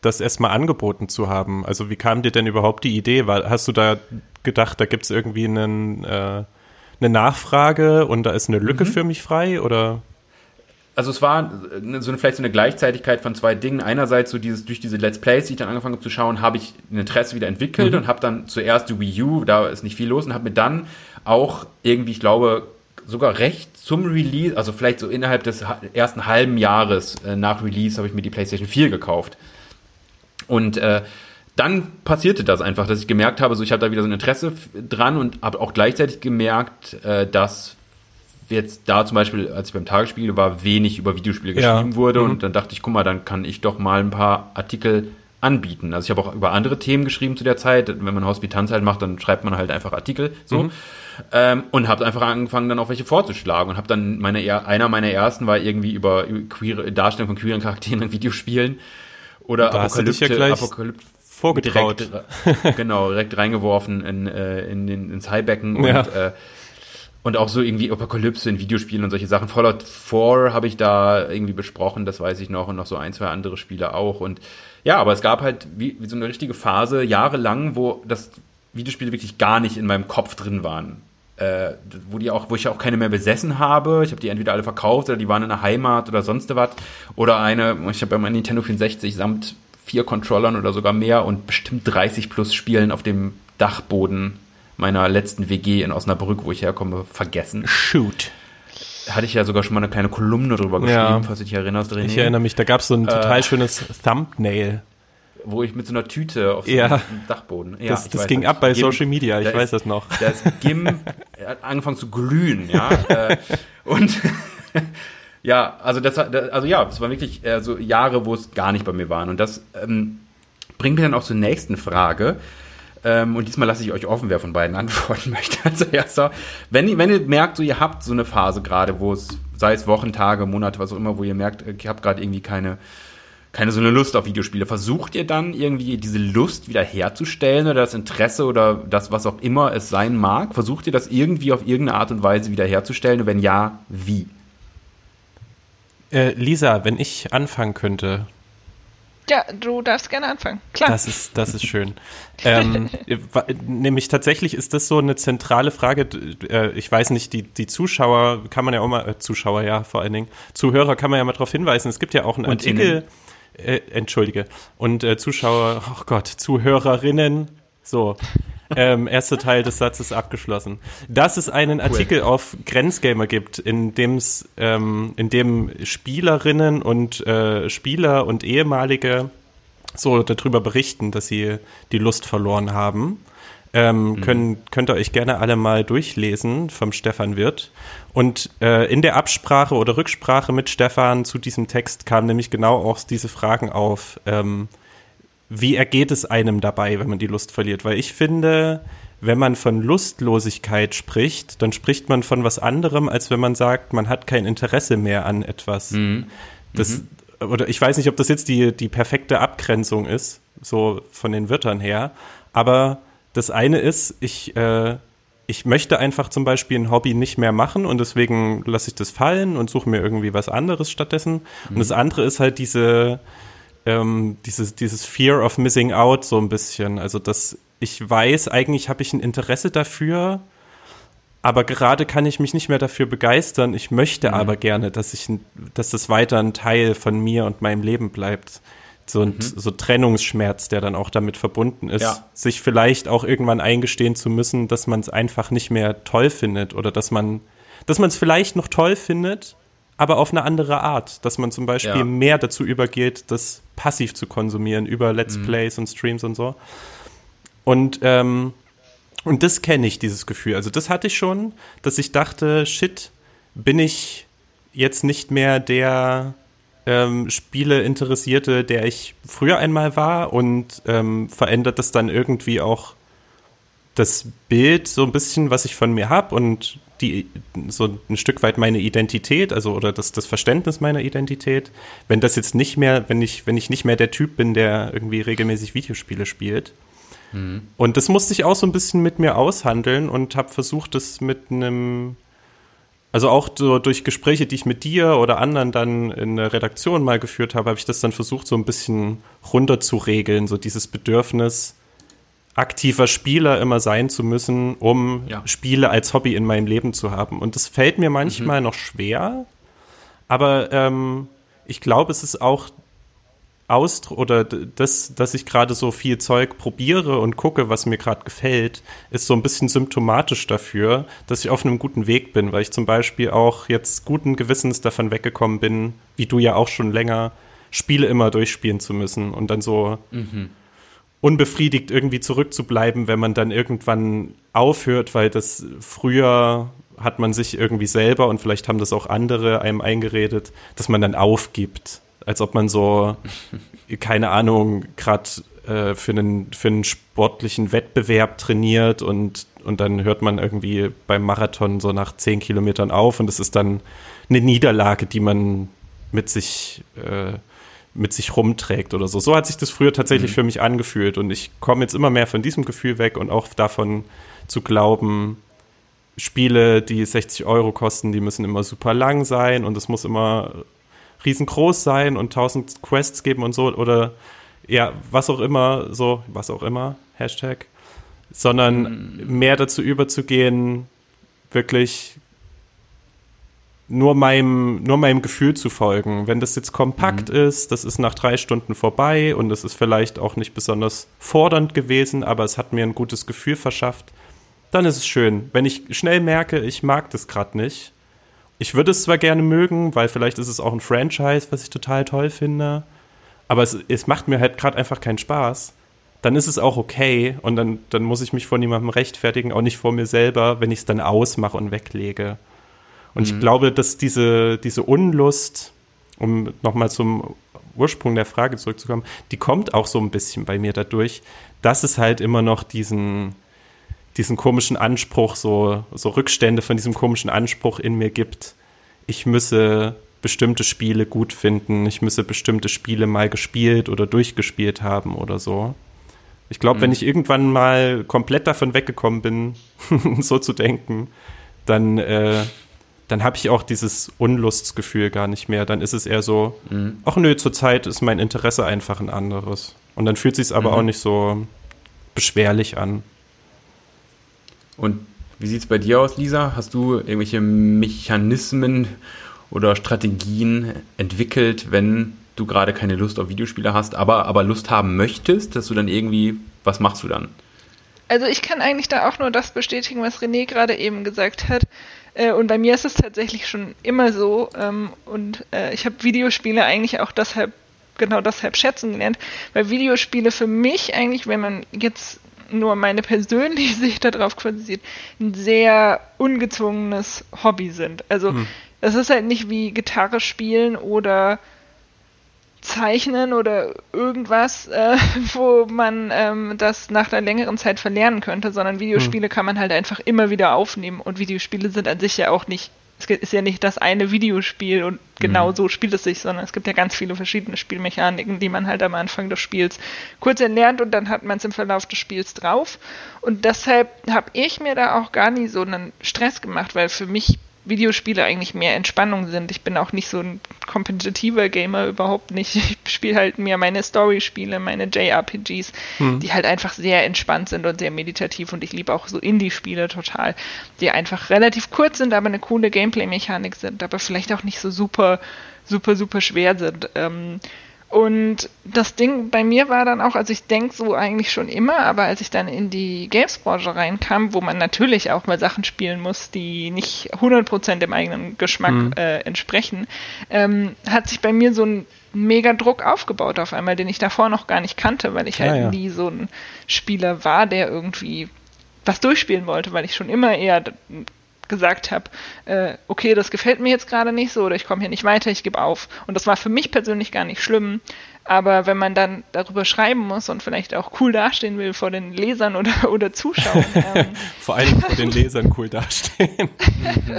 das erstmal angeboten zu haben. Also wie kam dir denn überhaupt die Idee? Weil, hast du da gedacht, da gibt es irgendwie einen, äh, eine Nachfrage und da ist eine Lücke mhm. für mich frei oder? Also es war so eine, vielleicht so eine Gleichzeitigkeit von zwei Dingen. Einerseits so dieses durch diese Let's Plays, die ich dann angefangen habe zu schauen, habe ich ein Interesse wieder entwickelt mhm. und habe dann zuerst die Wii U, da ist nicht viel los und habe mir dann auch irgendwie, ich glaube, sogar recht zum Release, also vielleicht so innerhalb des ersten halben Jahres äh, nach Release habe ich mir die PlayStation 4 gekauft. Und äh, dann passierte das einfach, dass ich gemerkt habe, so ich habe da wieder so ein Interesse dran und habe auch gleichzeitig gemerkt, äh, dass jetzt da zum Beispiel, als ich beim Tagesspiegel war, wenig über Videospiele geschrieben ja. wurde. Mhm. Und dann dachte ich, guck mal, dann kann ich doch mal ein paar Artikel anbieten. Also ich habe auch über andere Themen geschrieben zu der Zeit. Wenn man Hospitanz halt macht, dann schreibt man halt einfach Artikel so. Mhm. Ähm, und habe einfach angefangen, dann auch welche vorzuschlagen und habe dann meine einer meiner ersten war irgendwie über, queere Darstellung von queeren Charakteren in Videospielen oder da Apokalypse, ja gleich Apokalypse vorgetraut. Direkt, genau, direkt reingeworfen in, äh, in den, ins Highbecken und, ja. äh, und auch so irgendwie Apokalypse in Videospielen und solche Sachen. Fallout 4 habe ich da irgendwie besprochen, das weiß ich noch, und noch so ein, zwei andere Spiele auch. Und ja, aber es gab halt wie, wie so eine richtige Phase, jahrelang, wo das Videospiele wirklich gar nicht in meinem Kopf drin waren. Äh, wo die auch, wo ich auch keine mehr besessen habe. Ich habe die entweder alle verkauft oder die waren in der Heimat oder sonst was. Oder eine, ich habe bei meinem Nintendo 64 samt vier Controllern oder sogar mehr und bestimmt 30 plus Spielen auf dem Dachboden meiner letzten WG in Osnabrück, wo ich herkomme, vergessen. Shoot. Hatte ich ja sogar schon mal eine kleine Kolumne drüber geschrieben, ja. falls du dich erinnerst. René. Ich erinnere mich, da gab es so ein total äh, schönes Thumbnail. Wo ich mit so einer Tüte auf so ja. einem Dachboden. Ja, das, das ging ab bei Gim, Social Media, ich weiß ist, das noch. Da ist Gim hat angefangen zu glühen, ja. Äh, und ja, also das also ja, es waren wirklich äh, so Jahre, wo es gar nicht bei mir waren. Und das ähm, bringt mich dann auch zur nächsten Frage. Ähm, und diesmal lasse ich euch offen, wer von beiden antworten möchte. Zuerst, also wenn, wenn ihr merkt, so ihr habt so eine Phase gerade, wo es, sei es Wochen, Tage, Monate, was auch immer, wo ihr merkt, ihr habt gerade irgendwie keine, keine so eine Lust auf Videospiele. Versucht ihr dann irgendwie diese Lust wieder herzustellen oder das Interesse oder das, was auch immer es sein mag? Versucht ihr das irgendwie auf irgendeine Art und Weise wieder herzustellen? Und wenn ja, wie? Äh, Lisa, wenn ich anfangen könnte, ja, du darfst gerne anfangen. Klar. Das ist, das ist schön. ähm, nämlich tatsächlich ist das so eine zentrale Frage. Äh, ich weiß nicht, die, die Zuschauer kann man ja auch mal, äh, Zuschauer ja vor allen Dingen, Zuhörer kann man ja mal darauf hinweisen. Es gibt ja auch einen Und Artikel, äh, entschuldige, und äh, Zuschauer, oh Gott, Zuhörerinnen, so, ähm, erster Teil des Satzes abgeschlossen. Dass es einen Artikel cool. auf Grenzgamer gibt, in dem's, ähm, in dem Spielerinnen und äh, Spieler und ehemalige so darüber berichten, dass sie die Lust verloren haben. Ähm, mhm. können, könnt ihr euch gerne alle mal durchlesen vom Stefan Wirth. Und äh, in der Absprache oder Rücksprache mit Stefan zu diesem Text kamen nämlich genau auch diese Fragen auf. Ähm, wie ergeht es einem dabei, wenn man die Lust verliert? Weil ich finde, wenn man von Lustlosigkeit spricht, dann spricht man von was anderem, als wenn man sagt, man hat kein Interesse mehr an etwas. Mhm. Das, mhm. Oder ich weiß nicht, ob das jetzt die, die perfekte Abgrenzung ist, so von den Wörtern her. Aber das eine ist, ich, äh, ich möchte einfach zum Beispiel ein Hobby nicht mehr machen und deswegen lasse ich das fallen und suche mir irgendwie was anderes stattdessen. Mhm. Und das andere ist halt diese, ähm, dieses, dieses Fear of Missing Out so ein bisschen. Also, dass ich weiß, eigentlich habe ich ein Interesse dafür, aber gerade kann ich mich nicht mehr dafür begeistern. Ich möchte mhm. aber gerne, dass ich, dass das weiter ein Teil von mir und meinem Leben bleibt. So ein mhm. so Trennungsschmerz, der dann auch damit verbunden ist, ja. sich vielleicht auch irgendwann eingestehen zu müssen, dass man es einfach nicht mehr toll findet oder dass man, dass man es vielleicht noch toll findet, aber auf eine andere Art, dass man zum Beispiel ja. mehr dazu übergeht, das passiv zu konsumieren über Let's mhm. Plays und Streams und so. Und ähm, und das kenne ich, dieses Gefühl. Also das hatte ich schon, dass ich dachte, shit, bin ich jetzt nicht mehr der ähm, Spiele interessierte, der ich früher einmal war und ähm, verändert das dann irgendwie auch das Bild so ein bisschen, was ich von mir habe und die so ein Stück weit meine Identität, also oder das, das Verständnis meiner Identität, wenn das jetzt nicht mehr, wenn ich, wenn ich nicht mehr der Typ bin, der irgendwie regelmäßig Videospiele spielt. Mhm. Und das musste ich auch so ein bisschen mit mir aushandeln und habe versucht, das mit einem also auch so durch Gespräche, die ich mit dir oder anderen dann in der Redaktion mal geführt habe, habe ich das dann versucht, so ein bisschen runter zu regeln, so dieses Bedürfnis, aktiver Spieler immer sein zu müssen, um ja. Spiele als Hobby in meinem Leben zu haben. Und das fällt mir manchmal mhm. noch schwer, aber ähm, ich glaube, es ist auch Ausdruck oder das, dass ich gerade so viel Zeug probiere und gucke, was mir gerade gefällt, ist so ein bisschen symptomatisch dafür, dass ich auf einem guten Weg bin, weil ich zum Beispiel auch jetzt guten Gewissens davon weggekommen bin, wie du ja auch schon länger, Spiele immer durchspielen zu müssen und dann so mhm. Unbefriedigt irgendwie zurückzubleiben, wenn man dann irgendwann aufhört, weil das früher hat man sich irgendwie selber und vielleicht haben das auch andere einem eingeredet, dass man dann aufgibt als ob man so, keine Ahnung, gerade äh, für, einen, für einen sportlichen Wettbewerb trainiert und, und dann hört man irgendwie beim Marathon so nach zehn Kilometern auf und es ist dann eine Niederlage, die man mit sich, äh, mit sich rumträgt oder so. So hat sich das früher tatsächlich mhm. für mich angefühlt und ich komme jetzt immer mehr von diesem Gefühl weg und auch davon zu glauben, Spiele, die 60 Euro kosten, die müssen immer super lang sein und es muss immer riesengroß sein und tausend Quests geben und so oder ja, was auch immer, so, was auch immer, Hashtag, sondern mm. mehr dazu überzugehen, wirklich nur meinem, nur meinem Gefühl zu folgen. Wenn das jetzt kompakt mhm. ist, das ist nach drei Stunden vorbei und es ist vielleicht auch nicht besonders fordernd gewesen, aber es hat mir ein gutes Gefühl verschafft, dann ist es schön. Wenn ich schnell merke, ich mag das gerade nicht, ich würde es zwar gerne mögen, weil vielleicht ist es auch ein Franchise, was ich total toll finde, aber es, es macht mir halt gerade einfach keinen Spaß. Dann ist es auch okay und dann, dann muss ich mich vor niemandem rechtfertigen, auch nicht vor mir selber, wenn ich es dann ausmache und weglege. Und mhm. ich glaube, dass diese, diese Unlust, um nochmal zum Ursprung der Frage zurückzukommen, die kommt auch so ein bisschen bei mir dadurch, dass es halt immer noch diesen, diesen komischen Anspruch, so, so Rückstände von diesem komischen Anspruch in mir gibt, ich müsse bestimmte Spiele gut finden, ich müsse bestimmte Spiele mal gespielt oder durchgespielt haben oder so. Ich glaube, mhm. wenn ich irgendwann mal komplett davon weggekommen bin, so zu denken, dann, äh, dann habe ich auch dieses Unlustsgefühl gar nicht mehr. Dann ist es eher so, mhm. ach nö, zurzeit ist mein Interesse einfach ein anderes. Und dann fühlt sich aber mhm. auch nicht so beschwerlich an. Und wie sieht es bei dir aus, Lisa? Hast du irgendwelche Mechanismen oder Strategien entwickelt, wenn du gerade keine Lust auf Videospiele hast, aber, aber Lust haben möchtest, dass du dann irgendwie, was machst du dann? Also ich kann eigentlich da auch nur das bestätigen, was René gerade eben gesagt hat. Äh, und bei mir ist es tatsächlich schon immer so. Ähm, und äh, ich habe Videospiele eigentlich auch deshalb, genau deshalb schätzen gelernt, weil Videospiele für mich eigentlich, wenn man jetzt nur meine persönliche Sicht darauf quasi sieht, ein sehr ungezwungenes Hobby sind. Also hm. es ist halt nicht wie Gitarre spielen oder Zeichnen oder irgendwas, äh, wo man ähm, das nach einer längeren Zeit verlernen könnte, sondern Videospiele hm. kann man halt einfach immer wieder aufnehmen und Videospiele sind an sich ja auch nicht es ist ja nicht das eine Videospiel und genau mhm. so spielt es sich, sondern es gibt ja ganz viele verschiedene Spielmechaniken, die man halt am Anfang des Spiels kurz erlernt und dann hat man es im Verlauf des Spiels drauf. Und deshalb habe ich mir da auch gar nie so einen Stress gemacht, weil für mich Videospiele eigentlich mehr Entspannung sind. Ich bin auch nicht so ein kompetitiver Gamer, überhaupt nicht. Ich spiele halt mehr meine Story-Spiele, meine JRPGs, hm. die halt einfach sehr entspannt sind und sehr meditativ und ich liebe auch so Indie-Spiele total, die einfach relativ kurz sind, aber eine coole Gameplay-Mechanik sind, aber vielleicht auch nicht so super, super, super schwer sind. Ähm, und das Ding bei mir war dann auch, also ich denke so eigentlich schon immer, aber als ich dann in die Games-Branche reinkam, wo man natürlich auch mal Sachen spielen muss, die nicht 100% dem eigenen Geschmack mhm. äh, entsprechen, ähm, hat sich bei mir so ein mega Druck aufgebaut auf einmal, den ich davor noch gar nicht kannte, weil ich halt ja, ja. nie so ein Spieler war, der irgendwie was durchspielen wollte, weil ich schon immer eher gesagt habe, äh, okay, das gefällt mir jetzt gerade nicht so oder ich komme hier nicht weiter, ich gebe auf. Und das war für mich persönlich gar nicht schlimm. Aber wenn man dann darüber schreiben muss und vielleicht auch cool dastehen will vor den Lesern oder, oder Zuschauern. Ähm, vor allem vor den Lesern cool dastehen.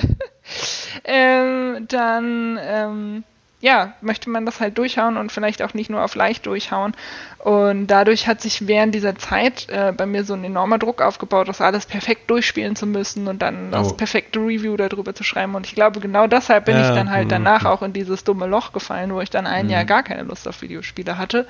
ähm, dann ähm, ja, möchte man das halt durchhauen und vielleicht auch nicht nur auf leicht durchhauen. Und dadurch hat sich während dieser Zeit äh, bei mir so ein enormer Druck aufgebaut, das alles perfekt durchspielen zu müssen und dann oh. das perfekte Review darüber zu schreiben. Und ich glaube, genau deshalb bin ja, ich dann halt danach auch in dieses dumme Loch gefallen, wo ich dann ein Jahr gar keine Lust auf Videospiele hatte.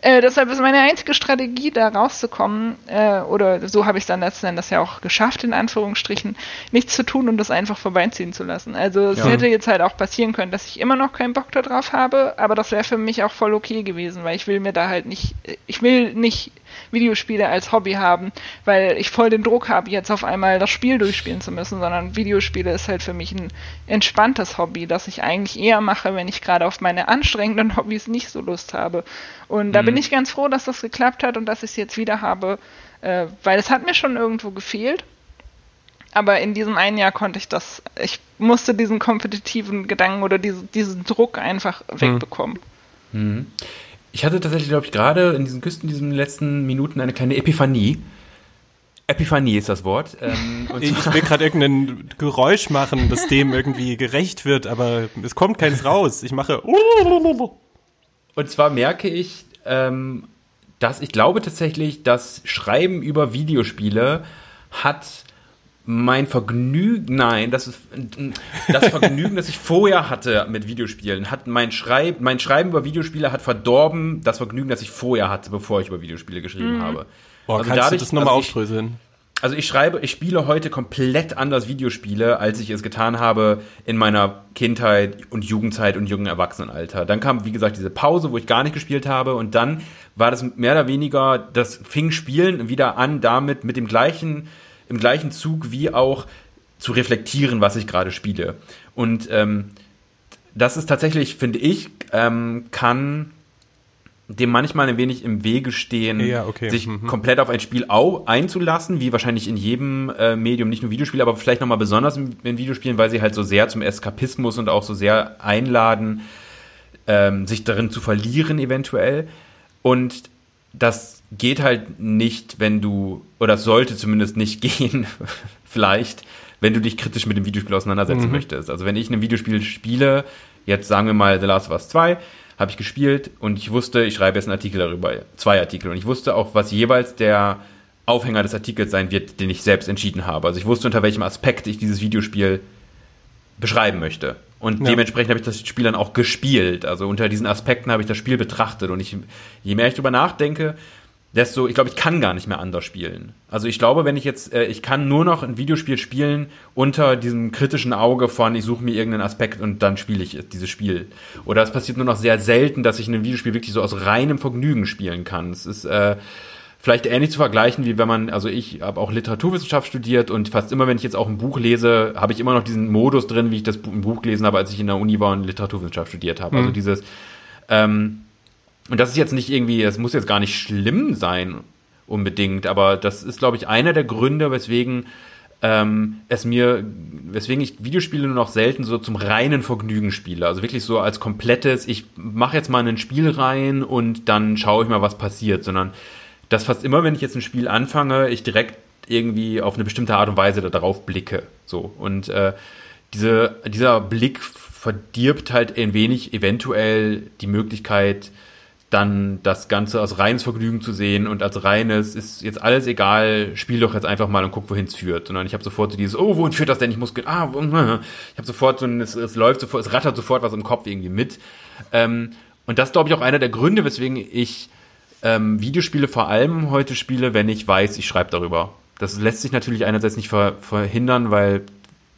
Äh, deshalb ist meine einzige Strategie, da rauszukommen, äh, oder so habe ich es dann letzten Endes ja auch geschafft, in Anführungsstrichen, nichts zu tun und das einfach vorbeiziehen zu lassen. Also es ja. hätte jetzt halt auch passieren können, dass ich immer noch keinen Bock darauf habe, aber das wäre für mich auch voll okay gewesen, weil ich will mir da halt nicht, ich will nicht Videospiele als Hobby haben, weil ich voll den Druck habe, jetzt auf einmal das Spiel durchspielen zu müssen, sondern Videospiele ist halt für mich ein entspanntes Hobby, das ich eigentlich eher mache, wenn ich gerade auf meine anstrengenden Hobbys nicht so Lust habe. Und da mhm. bin ich ganz froh, dass das geklappt hat und dass ich es jetzt wieder habe, äh, weil es hat mir schon irgendwo gefehlt. Aber in diesem einen Jahr konnte ich das, ich musste diesen kompetitiven Gedanken oder diese, diesen Druck einfach mhm. wegbekommen. Mhm. Ich hatte tatsächlich, glaube ich, gerade in diesen Küsten, diesen letzten Minuten eine kleine Epiphanie. Epiphanie ist das Wort. Ähm, ich will gerade irgendein Geräusch machen, das dem irgendwie gerecht wird, aber es kommt keins raus. Ich mache. Und zwar merke ich, ähm, dass ich glaube tatsächlich, dass Schreiben über Videospiele hat mein Vergnügen, nein, das ist das Vergnügen, das ich vorher hatte mit Videospielen, hat mein Schreib, mein Schreiben über Videospiele hat verdorben das Vergnügen, das ich vorher hatte, bevor ich über Videospiele geschrieben mhm. habe. Boah, also kannst dadurch, du das nochmal also aufdröseln? Also ich schreibe, ich spiele heute komplett anders Videospiele, als ich es getan habe in meiner Kindheit und Jugendzeit und jungen Erwachsenenalter. Dann kam, wie gesagt, diese Pause, wo ich gar nicht gespielt habe und dann war das mehr oder weniger, das fing Spielen wieder an damit mit dem gleichen im gleichen Zug wie auch zu reflektieren, was ich gerade spiele. Und ähm, das ist tatsächlich, finde ich, ähm, kann dem manchmal ein wenig im Wege stehen, ja, okay. sich mhm. komplett auf ein Spiel einzulassen, wie wahrscheinlich in jedem äh, Medium, nicht nur Videospiele, aber vielleicht nochmal besonders in, in, Videospielen, weil sie halt so sehr zum Eskapismus und auch so sehr einladen, ähm, sich darin zu verlieren eventuell. Und das geht halt nicht, wenn du, oder sollte zumindest nicht gehen, vielleicht, wenn du dich kritisch mit dem Videospiel auseinandersetzen mhm. möchtest. Also wenn ich ein Videospiel spiele, jetzt sagen wir mal The Last of Us 2, habe ich gespielt und ich wusste, ich schreibe jetzt einen Artikel darüber, zwei Artikel. Und ich wusste auch, was jeweils der Aufhänger des Artikels sein wird, den ich selbst entschieden habe. Also ich wusste, unter welchem Aspekt ich dieses Videospiel beschreiben möchte. Und ja. dementsprechend habe ich das Spiel dann auch gespielt. Also unter diesen Aspekten habe ich das Spiel betrachtet. Und ich, je mehr ich darüber nachdenke, desto, ich glaube, ich kann gar nicht mehr anders spielen. Also ich glaube, wenn ich jetzt, äh, ich kann nur noch ein Videospiel spielen unter diesem kritischen Auge von, ich suche mir irgendeinen Aspekt und dann spiele ich dieses Spiel. Oder es passiert nur noch sehr selten, dass ich ein Videospiel wirklich so aus reinem Vergnügen spielen kann. Es ist äh, vielleicht ähnlich zu vergleichen, wie wenn man, also ich habe auch Literaturwissenschaft studiert und fast immer, wenn ich jetzt auch ein Buch lese, habe ich immer noch diesen Modus drin, wie ich das Buch gelesen habe, als ich in der Uni war und Literaturwissenschaft studiert habe. Also mhm. Also dieses ähm, und das ist jetzt nicht irgendwie, das muss jetzt gar nicht schlimm sein unbedingt, aber das ist, glaube ich, einer der Gründe, weswegen ähm, es mir, weswegen ich Videospiele nur noch selten so zum reinen Vergnügen spiele. Also wirklich so als komplettes, ich mache jetzt mal ein Spiel rein und dann schaue ich mal, was passiert, sondern dass fast immer, wenn ich jetzt ein Spiel anfange, ich direkt irgendwie auf eine bestimmte Art und Weise darauf blicke. So. Und äh, diese, dieser Blick verdirbt halt ein wenig eventuell die Möglichkeit, dann das Ganze als reines Vergnügen zu sehen und als reines, ist jetzt alles egal, spiel doch jetzt einfach mal und guck, wohin es führt. Sondern ich habe sofort so dieses, oh, wohin führt das denn? Ich muss, ah, ich habe sofort so ein, es, es läuft sofort, es rattert sofort was im Kopf irgendwie mit. Ähm, und das glaube ich auch einer der Gründe, weswegen ich ähm, Videospiele vor allem heute spiele, wenn ich weiß, ich schreibe darüber. Das lässt sich natürlich einerseits nicht ver verhindern, weil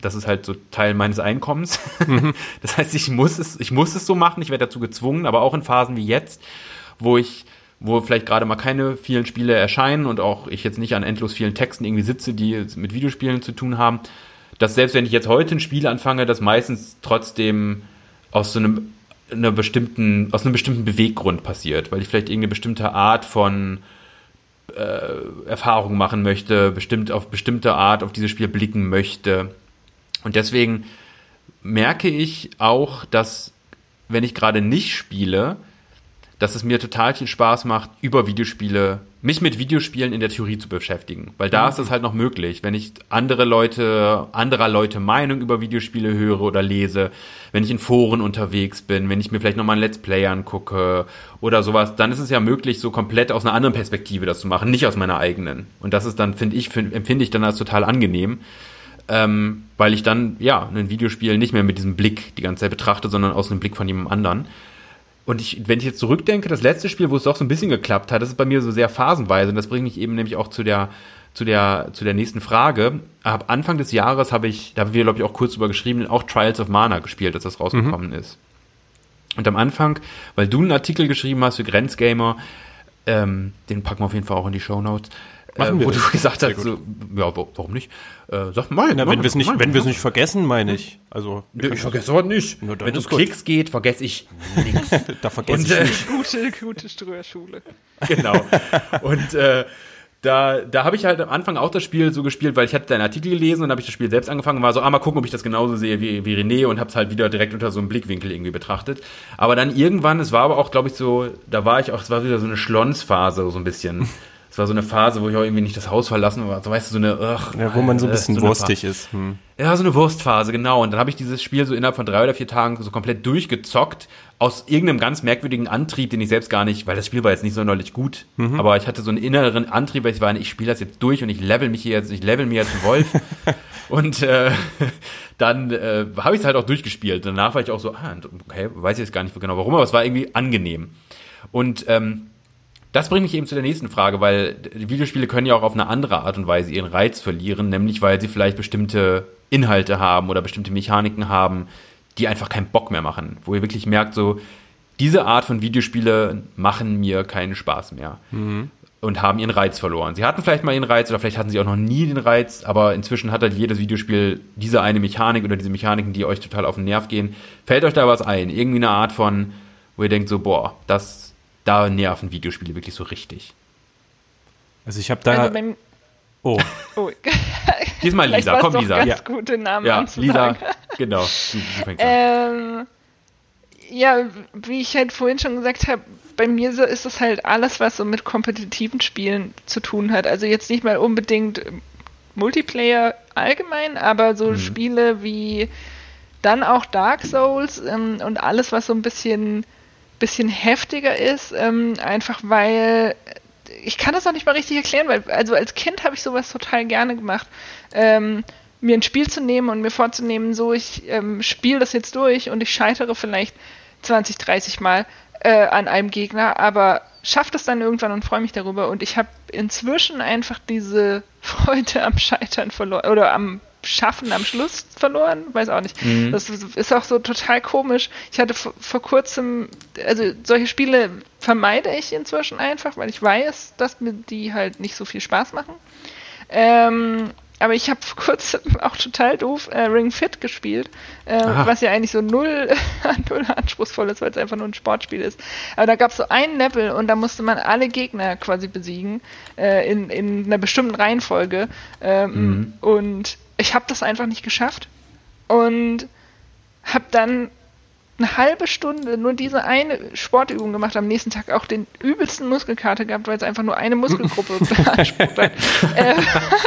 das ist halt so Teil meines Einkommens. Mhm. Das heißt, ich muss es, ich muss es so machen, ich werde dazu gezwungen, aber auch in Phasen wie jetzt, wo ich, wo vielleicht gerade mal keine vielen Spiele erscheinen und auch ich jetzt nicht an endlos vielen Texten irgendwie sitze, die mit Videospielen zu tun haben, dass selbst wenn ich jetzt heute ein Spiel anfange, das meistens trotzdem aus so einem, einer bestimmten, aus einem bestimmten Beweggrund passiert, weil ich vielleicht irgendeine bestimmte Art von äh, Erfahrung machen möchte, bestimmt auf bestimmte Art auf dieses Spiel blicken möchte und deswegen merke ich auch, dass wenn ich gerade nicht spiele, dass es mir total viel Spaß macht, über Videospiele, mich mit Videospielen in der Theorie zu beschäftigen. Weil da mhm. ist es halt noch möglich. Wenn ich andere Leute, anderer Leute Meinung über Videospiele höre oder lese, wenn ich in Foren unterwegs bin, wenn ich mir vielleicht nochmal ein Let's Play angucke oder sowas, dann ist es ja möglich, so komplett aus einer anderen Perspektive das zu machen, nicht aus meiner eigenen. Und das ist dann, finde ich, find, empfinde ich dann als total angenehm ähm, weil ich dann ja ein Videospiel nicht mehr mit diesem Blick die ganze Zeit betrachte, sondern aus einem Blick von jemand anderen. Und ich, wenn ich jetzt zurückdenke, das letzte Spiel, wo es doch so ein bisschen geklappt hat, das ist bei mir so sehr phasenweise und das bringt mich eben nämlich auch zu der zu der zu der nächsten Frage. Ab Anfang des Jahres habe ich, da haben wir glaube ich auch kurz drüber geschrieben, auch Trials of Mana gespielt, als das rausgekommen mhm. ist. Und am Anfang, weil du einen Artikel geschrieben hast für Grenzgamer, ähm, den packen wir auf jeden Fall auch in die Show Notes äh, wo du gesagt hast, so, ja, warum nicht? Äh, sag mal. Na, wenn wir es nicht, wenn wir es nicht vergessen, meine ich. Also nee, ich vergesse aber nicht. Wenn es um Klicks geht, vergesse ich nichts. da vergesse ich äh, nicht. Gute, gute Ströerschule. Genau. Und äh, da, da habe ich halt am Anfang auch das Spiel so gespielt, weil ich hatte deinen Artikel gelesen und habe ich das Spiel selbst angefangen und war so, ah, mal gucken, ob ich das genauso sehe wie, wie René und habe es halt wieder direkt unter so einem Blickwinkel irgendwie betrachtet. Aber dann irgendwann, es war aber auch, glaube ich, so, da war ich auch, es war wieder so eine Schlonsphase, so ein bisschen. Es war so eine Phase, wo ich auch irgendwie nicht das Haus verlassen war. So weißt du, so eine, ugh, ja, wo man so ein bisschen so wurstig ist. Hm. Ja, so eine Wurstphase, genau. Und dann habe ich dieses Spiel so innerhalb von drei oder vier Tagen so komplett durchgezockt aus irgendeinem ganz merkwürdigen Antrieb, den ich selbst gar nicht, weil das Spiel war jetzt nicht sonderlich gut, mhm. aber ich hatte so einen inneren Antrieb, weil ich war, ich spiele das jetzt durch und ich level mich hier jetzt, ich level mir jetzt einen Wolf. und äh, dann äh, habe ich es halt auch durchgespielt. Danach war ich auch so, ah, okay, weiß ich jetzt gar nicht genau warum, aber es war irgendwie angenehm. Und ähm, das bringt mich eben zu der nächsten Frage, weil Videospiele können ja auch auf eine andere Art und Weise ihren Reiz verlieren, nämlich weil sie vielleicht bestimmte Inhalte haben oder bestimmte Mechaniken haben, die einfach keinen Bock mehr machen, wo ihr wirklich merkt, so diese Art von Videospiele machen mir keinen Spaß mehr. Mhm. Und haben ihren Reiz verloren. Sie hatten vielleicht mal ihren Reiz oder vielleicht hatten sie auch noch nie den Reiz, aber inzwischen hat halt jedes Videospiel diese eine Mechanik oder diese Mechaniken, die euch total auf den Nerv gehen. Fällt euch da was ein? Irgendwie eine Art von, wo ihr denkt so, boah, das da nerven Videospiele wirklich so richtig. Also ich habe da. Also beim, oh. oh. Diesmal Lisa, komm Lisa. Ganz ja. gute Namen ja, Lisa, genau. Du, du fängst ähm, ja, wie ich halt vorhin schon gesagt habe, bei mir so ist es halt alles, was so mit kompetitiven Spielen zu tun hat. Also jetzt nicht mal unbedingt Multiplayer allgemein, aber so mhm. Spiele wie dann auch Dark Souls ähm, und alles, was so ein bisschen bisschen heftiger ist, ähm, einfach weil ich kann das auch nicht mal richtig erklären, weil also als Kind habe ich sowas total gerne gemacht. Ähm, mir ein Spiel zu nehmen und mir vorzunehmen, so ich ähm, spiele das jetzt durch und ich scheitere vielleicht 20, 30 Mal äh, an einem Gegner, aber schaffe das dann irgendwann und freue mich darüber. Und ich habe inzwischen einfach diese Freude am Scheitern verloren oder am Schaffen am Schluss verloren, weiß auch nicht. Mhm. Das ist auch so total komisch. Ich hatte vor, vor, kurzem, also solche Spiele vermeide ich inzwischen einfach, weil ich weiß, dass mir die halt nicht so viel Spaß machen. Ähm, aber ich habe kurz auch total doof äh, Ring Fit gespielt, äh, was ja eigentlich so null, null anspruchsvoll ist, weil es einfach nur ein Sportspiel ist. Aber da gab es so ein Level und da musste man alle Gegner quasi besiegen äh, in, in einer bestimmten Reihenfolge. Ähm, mhm. Und ich habe das einfach nicht geschafft und habe dann eine halbe Stunde nur diese eine Sportübung gemacht, am nächsten Tag auch den übelsten Muskelkater gehabt, weil es einfach nur eine Muskelgruppe beansprucht hat. äh,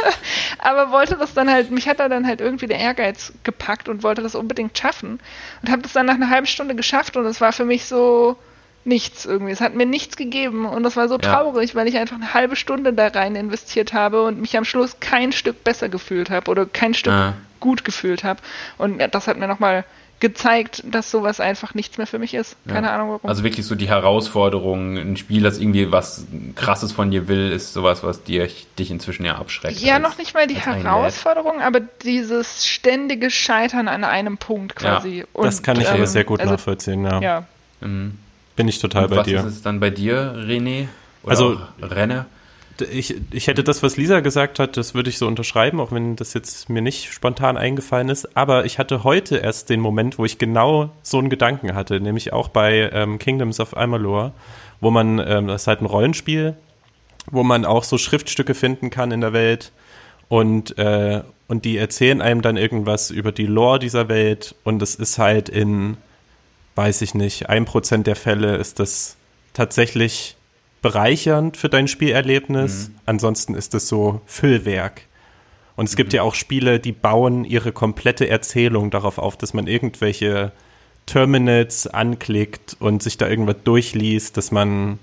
aber wollte das dann halt, mich hat da dann halt irgendwie der Ehrgeiz gepackt und wollte das unbedingt schaffen und habe das dann nach einer halben Stunde geschafft und es war für mich so nichts irgendwie. Es hat mir nichts gegeben und das war so traurig, ja. weil ich einfach eine halbe Stunde da rein investiert habe und mich am Schluss kein Stück besser gefühlt habe oder kein Stück ja. gut gefühlt habe. Und das hat mir nochmal gezeigt, dass sowas einfach nichts mehr für mich ist. Keine ja. Ahnung warum. Also wirklich so die Herausforderung, ein Spiel, das irgendwie was krasses von dir will, ist sowas, was dir, dich inzwischen ja abschreckt. Ja, noch nicht mal die Herausforderung, aber dieses ständige Scheitern an einem Punkt quasi. Ja. Und, das kann ich ähm, aber sehr gut also, nachvollziehen, ja. ja. Mhm. Bin ich total Und bei was dir. Was ist es dann bei dir, René? Oder also Renne? ich, ich hätte das, was Lisa gesagt hat, das würde ich so unterschreiben, auch wenn das jetzt mir nicht spontan eingefallen ist. Aber ich hatte heute erst den Moment, wo ich genau so einen Gedanken hatte, nämlich auch bei ähm, Kingdoms of Amalur, wo man, ähm, das ist halt ein Rollenspiel, wo man auch so Schriftstücke finden kann in der Welt und, äh, und die erzählen einem dann irgendwas über die Lore dieser Welt und es ist halt in, weiß ich nicht, ein Prozent der Fälle ist das tatsächlich bereichernd für dein Spielerlebnis. Mhm. Ansonsten ist es so Füllwerk. Und es mhm. gibt ja auch Spiele, die bauen ihre komplette Erzählung darauf auf, dass man irgendwelche Terminals anklickt und sich da irgendwas durchliest, dass man,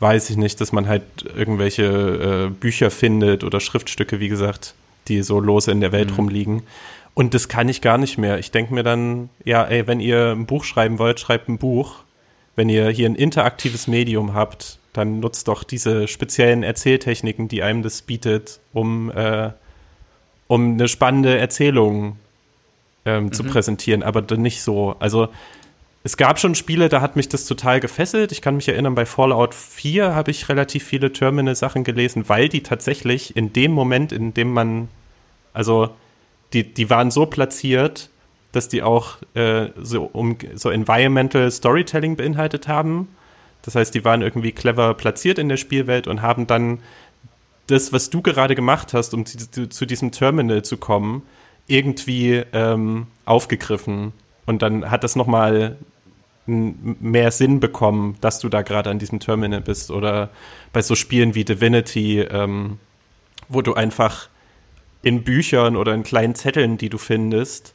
weiß ich nicht, dass man halt irgendwelche äh, Bücher findet oder Schriftstücke, wie gesagt, die so lose in der Welt mhm. rumliegen. Und das kann ich gar nicht mehr. Ich denke mir dann, ja, ey, wenn ihr ein Buch schreiben wollt, schreibt ein Buch. Wenn ihr hier ein interaktives Medium habt, dann nutzt doch diese speziellen Erzähltechniken, die einem das bietet, um, äh, um eine spannende Erzählung ähm, mhm. zu präsentieren, aber dann nicht so. Also es gab schon Spiele, da hat mich das total gefesselt. Ich kann mich erinnern, bei Fallout 4 habe ich relativ viele Terminal-Sachen gelesen, weil die tatsächlich in dem Moment, in dem man, also die, die waren so platziert, dass die auch äh, so, um, so Environmental Storytelling beinhaltet haben das heißt, die waren irgendwie clever platziert in der Spielwelt und haben dann das, was du gerade gemacht hast, um zu, zu diesem Terminal zu kommen, irgendwie ähm, aufgegriffen. Und dann hat das nochmal mehr Sinn bekommen, dass du da gerade an diesem Terminal bist. Oder bei so Spielen wie Divinity, ähm, wo du einfach in Büchern oder in kleinen Zetteln, die du findest,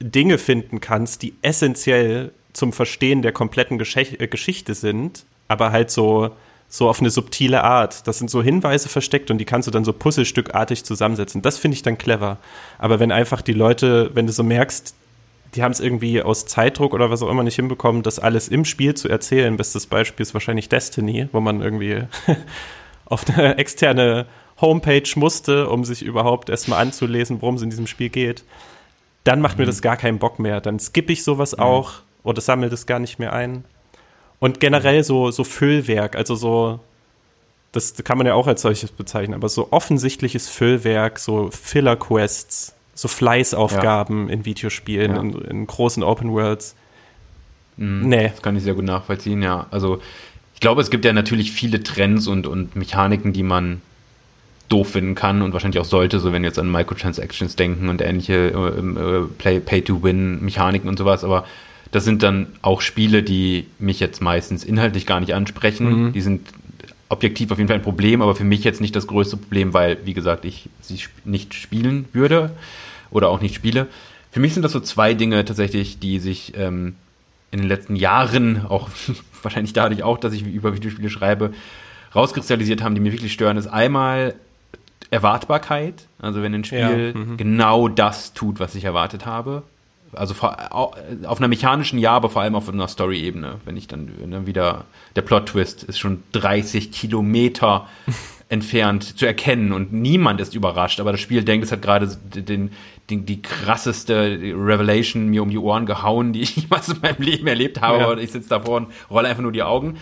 Dinge finden kannst, die essentiell zum Verstehen der kompletten Gesch äh, Geschichte sind, aber halt so, so auf eine subtile Art. Das sind so Hinweise versteckt und die kannst du dann so puzzlestückartig zusammensetzen. Das finde ich dann clever. Aber wenn einfach die Leute, wenn du so merkst, die haben es irgendwie aus Zeitdruck oder was auch immer nicht hinbekommen, das alles im Spiel zu erzählen. Bestes Beispiel ist wahrscheinlich Destiny, wo man irgendwie auf eine externe Homepage musste, um sich überhaupt erstmal anzulesen, worum es in diesem Spiel geht. Dann macht mhm. mir das gar keinen Bock mehr. Dann skippe ich sowas mhm. auch oder sammelt es gar nicht mehr ein. Und generell so, so Füllwerk, also so, das kann man ja auch als solches bezeichnen, aber so offensichtliches Füllwerk, so Filler-Quests, so Fleißaufgaben ja. in Videospielen, ja. in, in, großen Open Worlds. Mhm, nee. Das kann ich sehr gut nachvollziehen, ja. Also ich glaube, es gibt ja natürlich viele Trends und, und Mechaniken, die man doof finden kann und wahrscheinlich auch sollte, so wenn wir jetzt an Microtransactions denken und ähnliche äh, äh, Pay-to-Win-Mechaniken und sowas, aber das sind dann auch Spiele, die mich jetzt meistens inhaltlich gar nicht ansprechen. Mhm. Die sind objektiv auf jeden Fall ein Problem, aber für mich jetzt nicht das größte Problem, weil, wie gesagt, ich sie nicht spielen würde oder auch nicht spiele. Für mich sind das so zwei Dinge tatsächlich, die sich ähm, in den letzten Jahren, auch wahrscheinlich dadurch auch, dass ich über Videospiele schreibe, rauskristallisiert haben, die mir wirklich stören, ist einmal Erwartbarkeit. Also wenn ein Spiel ja, mhm. genau das tut, was ich erwartet habe. Also auf einer mechanischen ja, aber vor allem auf einer Story-Ebene. Wenn ich dann ne, wieder, der Plot-Twist ist schon 30 Kilometer entfernt zu erkennen und niemand ist überrascht, aber das Spiel denkt, es hat gerade den, den, die krasseste Revelation mir um die Ohren gehauen, die ich jemals in meinem Leben erlebt habe, ja. und ich sitze davor und rolle einfach nur die Augen.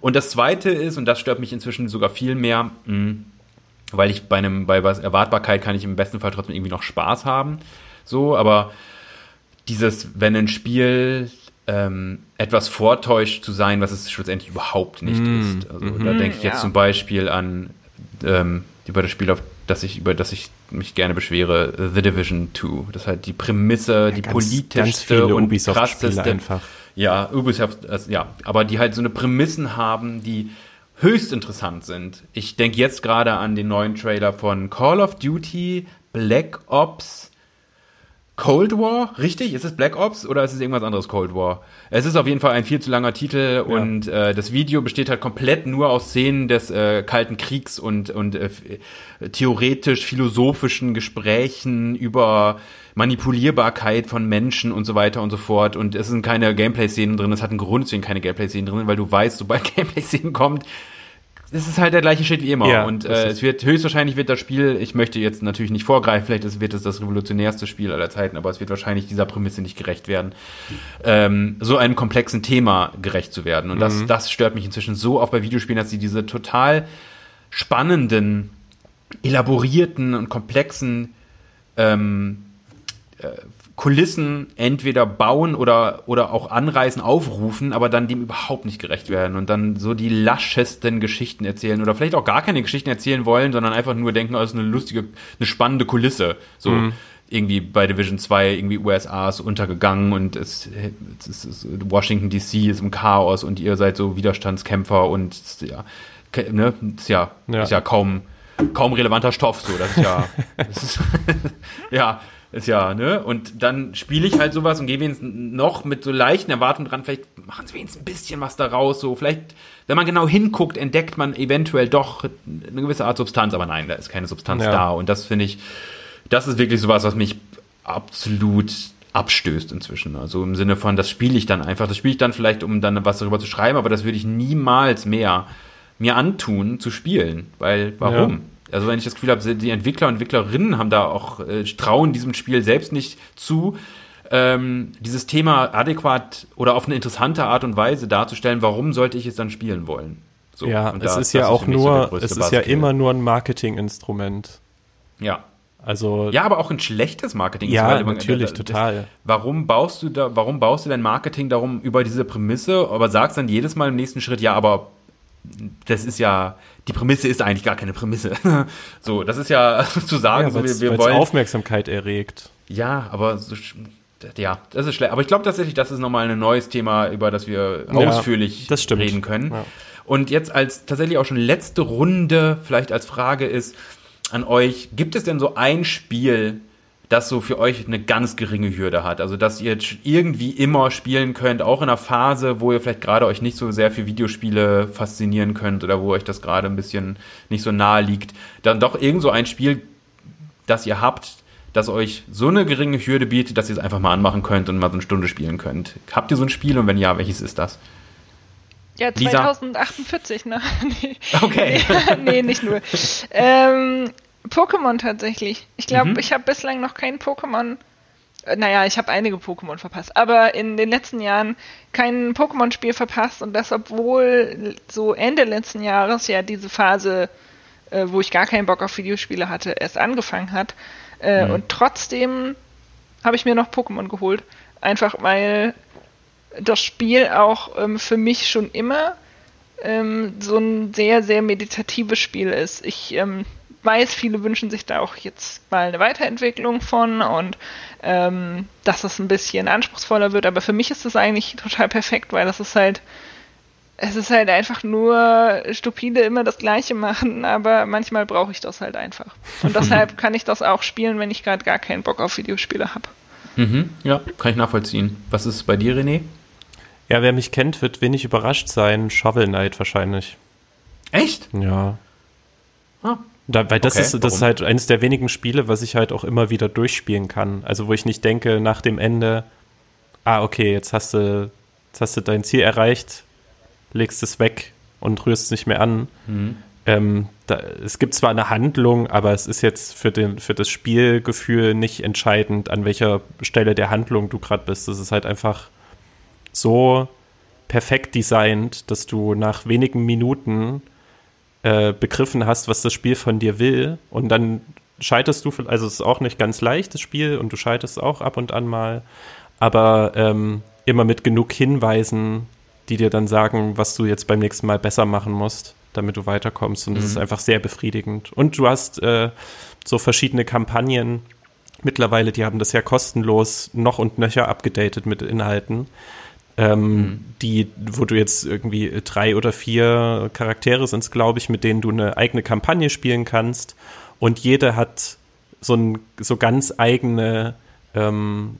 Und das zweite ist, und das stört mich inzwischen sogar viel mehr, mh, hm, weil ich bei einem, bei was Erwartbarkeit kann ich im besten Fall trotzdem irgendwie noch Spaß haben. So, aber dieses, wenn ein Spiel ähm, etwas vortäuscht zu sein, was es schlussendlich überhaupt nicht mm. ist. Also mm -hmm. da denke ich jetzt ja. zum Beispiel an ähm, über das Spiel, auf das ich, über das ich mich gerne beschwere, The Division 2. Das ist halt die Prämisse, ja, die ganz, politischste ganz und krasseste. Einfach. Ja, Ubisoft, also, ja, aber die halt so eine Prämissen haben, die höchst interessant sind. Ich denke jetzt gerade an den neuen Trailer von Call of Duty Black Ops Cold War, richtig? Ist es Black Ops oder ist es irgendwas anderes Cold War? Es ist auf jeden Fall ein viel zu langer Titel ja. und äh, das Video besteht halt komplett nur aus Szenen des äh, Kalten Kriegs und, und äh, theoretisch philosophischen Gesprächen über Manipulierbarkeit von Menschen und so weiter und so fort. Und es sind keine Gameplay-Szenen drin. Es hat einen Grund, deswegen keine Gameplay-Szenen drin, weil du weißt, sobald Gameplay-Szenen kommt, es ist halt der gleiche Shit wie immer. Ja, und äh, es wird höchstwahrscheinlich wird das Spiel, ich möchte jetzt natürlich nicht vorgreifen, vielleicht wird es das revolutionärste Spiel aller Zeiten, aber es wird wahrscheinlich dieser Prämisse nicht gerecht werden, ähm, so einem komplexen Thema gerecht zu werden. Und das, mhm. das stört mich inzwischen so oft bei Videospielen, dass sie diese total spannenden, elaborierten und komplexen ähm, äh, Kulissen entweder bauen oder, oder auch anreißen, aufrufen, aber dann dem überhaupt nicht gerecht werden und dann so die laschesten Geschichten erzählen oder vielleicht auch gar keine Geschichten erzählen wollen, sondern einfach nur denken, oh, das ist eine lustige, eine spannende Kulisse. So. Mhm irgendwie bei Division 2 irgendwie USA ist untergegangen und es, es ist, Washington DC ist im Chaos und ihr seid so Widerstandskämpfer und ja, ne, ist ja, ja. ist ja kaum kaum relevanter Stoff so, das ist ja das ist, ja, ist ja, ne? Und dann spiele ich halt sowas und gehe wenigstens noch mit so leichten Erwartungen dran, vielleicht machen sie wenigstens ein bisschen was daraus, so. Vielleicht, wenn man genau hinguckt, entdeckt man eventuell doch eine gewisse Art Substanz, aber nein, da ist keine Substanz ja. da. Und das finde ich, das ist wirklich sowas, was mich absolut abstößt inzwischen. Also im Sinne von, das spiele ich dann einfach. Das spiele ich dann vielleicht, um dann was darüber zu schreiben, aber das würde ich niemals mehr mir antun zu spielen. Weil, warum? Ja. Also wenn ich das Gefühl habe, die Entwickler und Entwicklerinnen haben da auch, äh, trauen diesem Spiel selbst nicht zu, ähm, dieses Thema adäquat oder auf eine interessante Art und Weise darzustellen, warum sollte ich es dann spielen wollen? So, ja, es da, ist ja auch nur, so es ist ja immer nur ein Marketinginstrument. Ja. Also ja, aber auch ein schlechtes Marketing. Ja, natürlich, das, total. Warum baust du da, warum baust du dein Marketing darum über diese Prämisse, aber sagst dann jedes Mal im nächsten Schritt, ja, aber das ist ja, die Prämisse ist eigentlich gar keine Prämisse. so, das ist ja zu sagen, ja, so, wir, wir wollen. Aufmerksamkeit erregt. Ja, aber so, ja, das ist schlecht. Aber ich glaube tatsächlich, das ist nochmal ein neues Thema, über das wir ja, ausführlich das reden können. Ja. Und jetzt als tatsächlich auch schon letzte Runde, vielleicht als Frage ist an euch, gibt es denn so ein Spiel, das so für euch eine ganz geringe Hürde hat. Also, dass ihr irgendwie immer spielen könnt, auch in einer Phase, wo ihr vielleicht gerade euch nicht so sehr für Videospiele faszinieren könnt oder wo euch das gerade ein bisschen nicht so nahe liegt. Dann doch irgend so ein Spiel, das ihr habt, das euch so eine geringe Hürde bietet, dass ihr es einfach mal anmachen könnt und mal so eine Stunde spielen könnt. Habt ihr so ein Spiel und wenn ja, welches ist das? Ja, 2048, Lisa? ne? nee. Okay. nee, nicht nur. ähm, Pokémon tatsächlich. Ich glaube, mhm. ich habe bislang noch kein Pokémon. Äh, naja, ich habe einige Pokémon verpasst, aber in den letzten Jahren kein Pokémon-Spiel verpasst und das, obwohl so Ende letzten Jahres ja diese Phase, äh, wo ich gar keinen Bock auf Videospiele hatte, erst angefangen hat. Äh, mhm. Und trotzdem habe ich mir noch Pokémon geholt. Einfach weil das Spiel auch ähm, für mich schon immer ähm, so ein sehr, sehr meditatives Spiel ist. Ich ähm, weiß, viele wünschen sich da auch jetzt mal eine Weiterentwicklung von und ähm, dass es ein bisschen anspruchsvoller wird. Aber für mich ist das eigentlich total perfekt, weil das ist halt, es ist halt einfach nur stupide immer das Gleiche machen, aber manchmal brauche ich das halt einfach. Und deshalb kann ich das auch spielen, wenn ich gerade gar keinen Bock auf Videospiele habe. Mhm, ja, kann ich nachvollziehen. Was ist bei dir, René? Ja, wer mich kennt, wird wenig überrascht sein. Shovel Knight wahrscheinlich. Echt? Ja. Ah, da, weil das, okay, ist, das ist halt eines der wenigen Spiele, was ich halt auch immer wieder durchspielen kann. Also wo ich nicht denke nach dem Ende, ah, okay, jetzt hast du, jetzt hast du dein Ziel erreicht, legst es weg und rührst es nicht mehr an. Mhm. Ähm, da, es gibt zwar eine Handlung, aber es ist jetzt für, den, für das Spielgefühl nicht entscheidend, an welcher Stelle der Handlung du gerade bist. Das ist halt einfach so perfekt designt, dass du nach wenigen Minuten äh, begriffen hast, was das Spiel von dir will. Und dann scheiterst du, also es ist auch nicht ganz leicht, das Spiel, und du scheiterst auch ab und an mal. Aber ähm, immer mit genug Hinweisen, die dir dann sagen, was du jetzt beim nächsten Mal besser machen musst, damit du weiterkommst. Und das mhm. ist einfach sehr befriedigend. Und du hast äh, so verschiedene Kampagnen. Mittlerweile, die haben das ja kostenlos noch und nöcher abgedatet mit Inhalten. Ähm, mhm. die, wo du jetzt irgendwie drei oder vier Charaktere sind, glaube ich, mit denen du eine eigene Kampagne spielen kannst. Und jede hat so, ein, so ganz eigene ähm,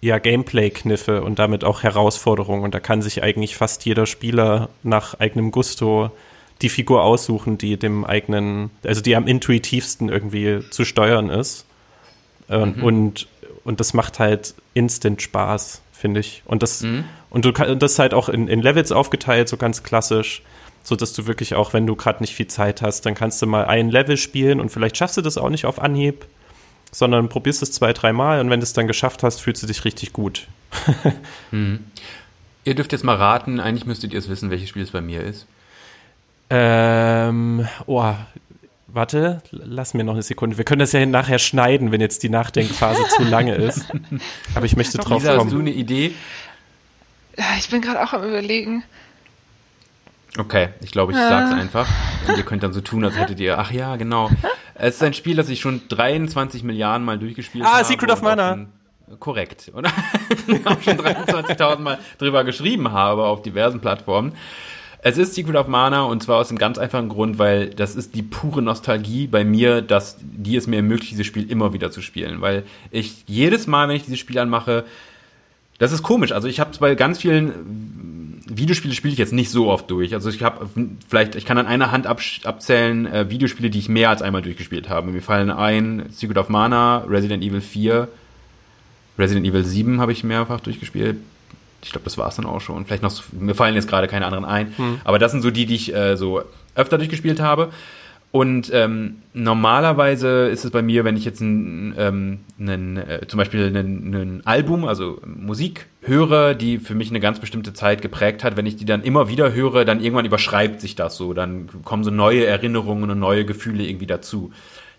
ja, Gameplay-Kniffe und damit auch Herausforderungen. Und da kann sich eigentlich fast jeder Spieler nach eigenem Gusto die Figur aussuchen, die dem eigenen, also die am intuitivsten irgendwie zu steuern ist. Mhm. Und, und das macht halt instant Spaß, finde ich. Und das, mhm. und du und das ist halt auch in, in Levels aufgeteilt, so ganz klassisch, so dass du wirklich auch, wenn du gerade nicht viel Zeit hast, dann kannst du mal ein Level spielen und vielleicht schaffst du das auch nicht auf Anhieb sondern probierst es zwei, dreimal und wenn du es dann geschafft hast, fühlst du dich richtig gut. hm. Ihr dürft jetzt mal raten, eigentlich müsstet ihr es wissen, welches Spiel es bei mir ist. Ähm, oh, warte, lass mir noch eine Sekunde. Wir können das ja nachher schneiden, wenn jetzt die Nachdenkphase zu lange ist. Aber ich möchte drauf Lisa, kommen. Hast du eine Idee? Ich bin gerade auch am überlegen. Okay, ich glaube, ich ja. sag's einfach. Und ihr könnt dann so tun, als hättet ihr, ach ja, genau. Es ist ein Spiel, das ich schon 23 Milliarden Mal durchgespielt ah, habe. Ah, Secret of Mana. Korrekt, oder? auch schon 23.000 Mal drüber geschrieben habe auf diversen Plattformen. Es ist Secret of Mana und zwar aus einem ganz einfachen Grund, weil das ist die pure Nostalgie bei mir, dass die es mir ermöglicht, dieses Spiel immer wieder zu spielen. Weil ich jedes Mal, wenn ich dieses Spiel anmache, das ist komisch. Also ich habe bei ganz vielen Videospiele spiele ich jetzt nicht so oft durch. Also ich habe vielleicht, ich kann an einer Hand ab, abzählen äh, Videospiele, die ich mehr als einmal durchgespielt habe. Mir fallen ein Secret of Mana, Resident Evil 4, Resident Evil 7 habe ich mehrfach durchgespielt. Ich glaube, das war es dann auch schon. Vielleicht noch, mir fallen jetzt gerade keine anderen ein. Hm. Aber das sind so die, die ich äh, so öfter durchgespielt habe. Und ähm, normalerweise ist es bei mir, wenn ich jetzt ein, ähm, einen, äh, zum Beispiel ein Album, also Musik höre, die für mich eine ganz bestimmte Zeit geprägt hat, wenn ich die dann immer wieder höre, dann irgendwann überschreibt sich das so, dann kommen so neue Erinnerungen und neue Gefühle irgendwie dazu.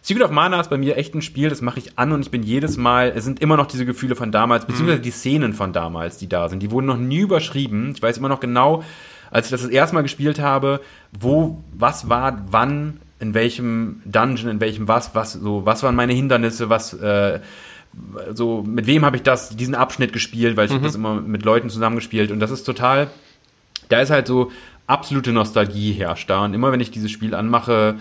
Secret of Mana ist bei mir echt ein Spiel, das mache ich an und ich bin jedes Mal, es sind immer noch diese Gefühle von damals, beziehungsweise mhm. die Szenen von damals, die da sind. Die wurden noch nie überschrieben. Ich weiß immer noch genau, als ich das das erste Mal gespielt habe, wo, was war, wann, in welchem Dungeon, in welchem was, was so, was waren meine Hindernisse, was äh, so mit wem habe ich das diesen Abschnitt gespielt, weil ich mhm. habe das immer mit Leuten zusammengespielt und das ist total, da ist halt so absolute Nostalgie herrscht da und immer wenn ich dieses Spiel anmache,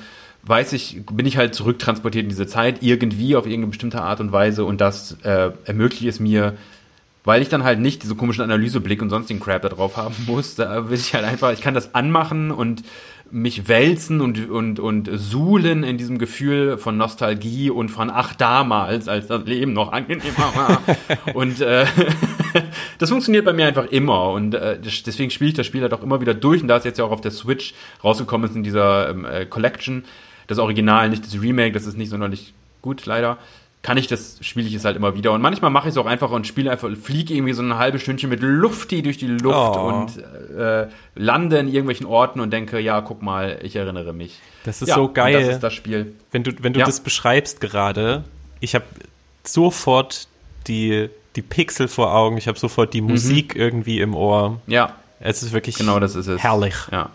weiß ich, bin ich halt zurücktransportiert in diese Zeit irgendwie auf irgendeine bestimmte Art und Weise und das äh, ermöglicht es mir weil ich dann halt nicht diese komischen Analyseblick und sonstigen Crap da drauf haben muss, da will ich halt einfach, ich kann das anmachen und mich wälzen und, und, und suhlen in diesem Gefühl von Nostalgie und von ach damals, als das Leben noch angenehmer war. und äh, das funktioniert bei mir einfach immer und äh, deswegen spiele ich das Spiel halt auch immer wieder durch und da es jetzt ja auch auf der Switch rausgekommen ist in dieser ähm, äh, Collection, das Original, nicht das Remake, das ist nicht sonderlich gut leider kann ich das, spiele ich es halt immer wieder. Und manchmal mache ich es auch einfach und spiele einfach, fliege irgendwie so ein halbes Stündchen mit Lufti durch die Luft oh. und äh, lande in irgendwelchen Orten und denke, ja, guck mal, ich erinnere mich. Das ist ja, so geil. Das ist das Spiel. Wenn du, wenn du ja. das beschreibst gerade, ich habe sofort die, die Pixel vor Augen, ich habe sofort die mhm. Musik irgendwie im Ohr. Ja. Es ist wirklich genau das ist es. herrlich. Ja.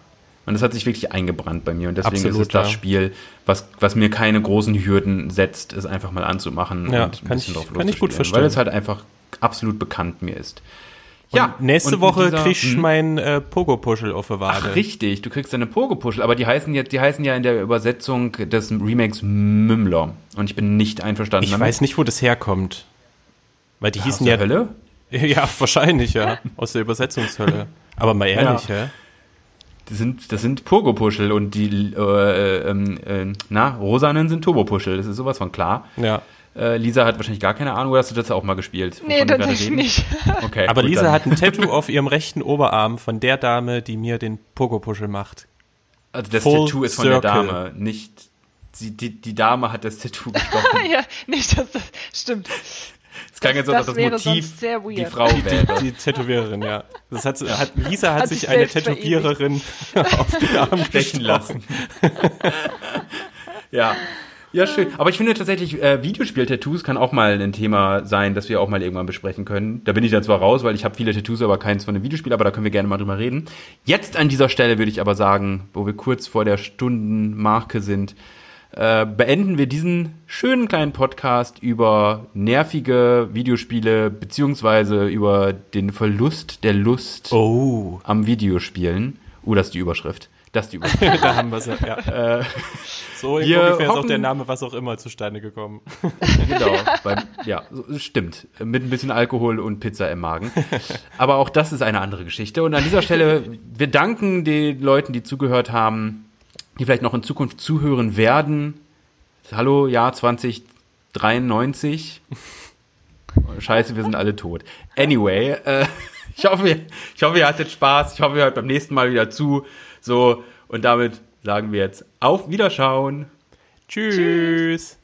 Und das hat sich wirklich eingebrannt bei mir. Und deswegen Absolut, ist es das ja. Spiel, was, was mir keine großen Hürden setzt, es einfach mal anzumachen ja, und ein kann bisschen ich, drauf kann ich gut verstehen. Weil es halt einfach absolut bekannt mir ist. Ja, und nächste und Woche kriegst du hm? mein äh, Pogo-Puschel auf der Wade. Ach, richtig, du kriegst deine Pogo-Puschel, aber die heißen, ja, die heißen ja in der Übersetzung des Remakes Mümmler. Und ich bin nicht einverstanden Ich damit. weiß nicht, wo das herkommt. Weil die ja, hießen ja. Hölle? Ja, wahrscheinlich, ja. aus der Übersetzungshölle. Aber mal ehrlich, ja. hä? Das sind, das sind Pogo-Puschel und die, äh, ähm, äh, na, Rosanen sind Turbo-Puschel. Das ist sowas von klar. Ja. Äh, Lisa hat wahrscheinlich gar keine Ahnung, oder hast du das auch mal gespielt? Nee, tatsächlich nicht. Okay, Aber gut, Lisa dann. hat ein Tattoo auf ihrem rechten Oberarm von der Dame, die mir den Pogo-Puschel macht. Also das Full Tattoo ist von Circle. der Dame, nicht die, die, die Dame hat das Tattoo gestochen. ja, nicht, das, das stimmt. Das klang jetzt so, dass das wäre Motiv sonst sehr weird. die Frau wäre. Die Tätowiererin, ja. Das hat, hat, Lisa hat, Hat sich eine Tätowiererin auf den Arm stechen lassen. ja. Ja, schön. Aber ich finde tatsächlich, äh, Videospiel-Tattoos kann auch mal ein Thema sein, das wir auch mal irgendwann besprechen können. Da bin ich dann zwar raus, weil ich habe viele Tattoos, aber keins von einem Videospiel, aber da können wir gerne mal drüber reden. Jetzt an dieser Stelle würde ich aber sagen, wo wir kurz vor der Stundenmarke sind, äh, beenden wir diesen schönen kleinen Podcast über nervige Videospiele beziehungsweise über den Verlust der Lust Oh, am Videospielen. Uh, das ist die Überschrift. Das ist die Überschrift. da haben wir es ja. äh, So ungefähr ist auch der Name, was auch immer, zustande gekommen. genau. Beim, ja, stimmt. Mit ein bisschen Alkohol und Pizza im Magen. Aber auch das ist eine andere Geschichte. Und an dieser Stelle, wir danken den Leuten, die zugehört haben, die vielleicht noch in Zukunft zuhören werden. Hallo, Jahr 2093. Scheiße, wir sind alle tot. Anyway, äh, ich hoffe, ich hoffe, ihr hattet Spaß. Ich hoffe, ihr hört beim nächsten Mal wieder zu. So, und damit sagen wir jetzt auf Wiederschauen. Tschüss.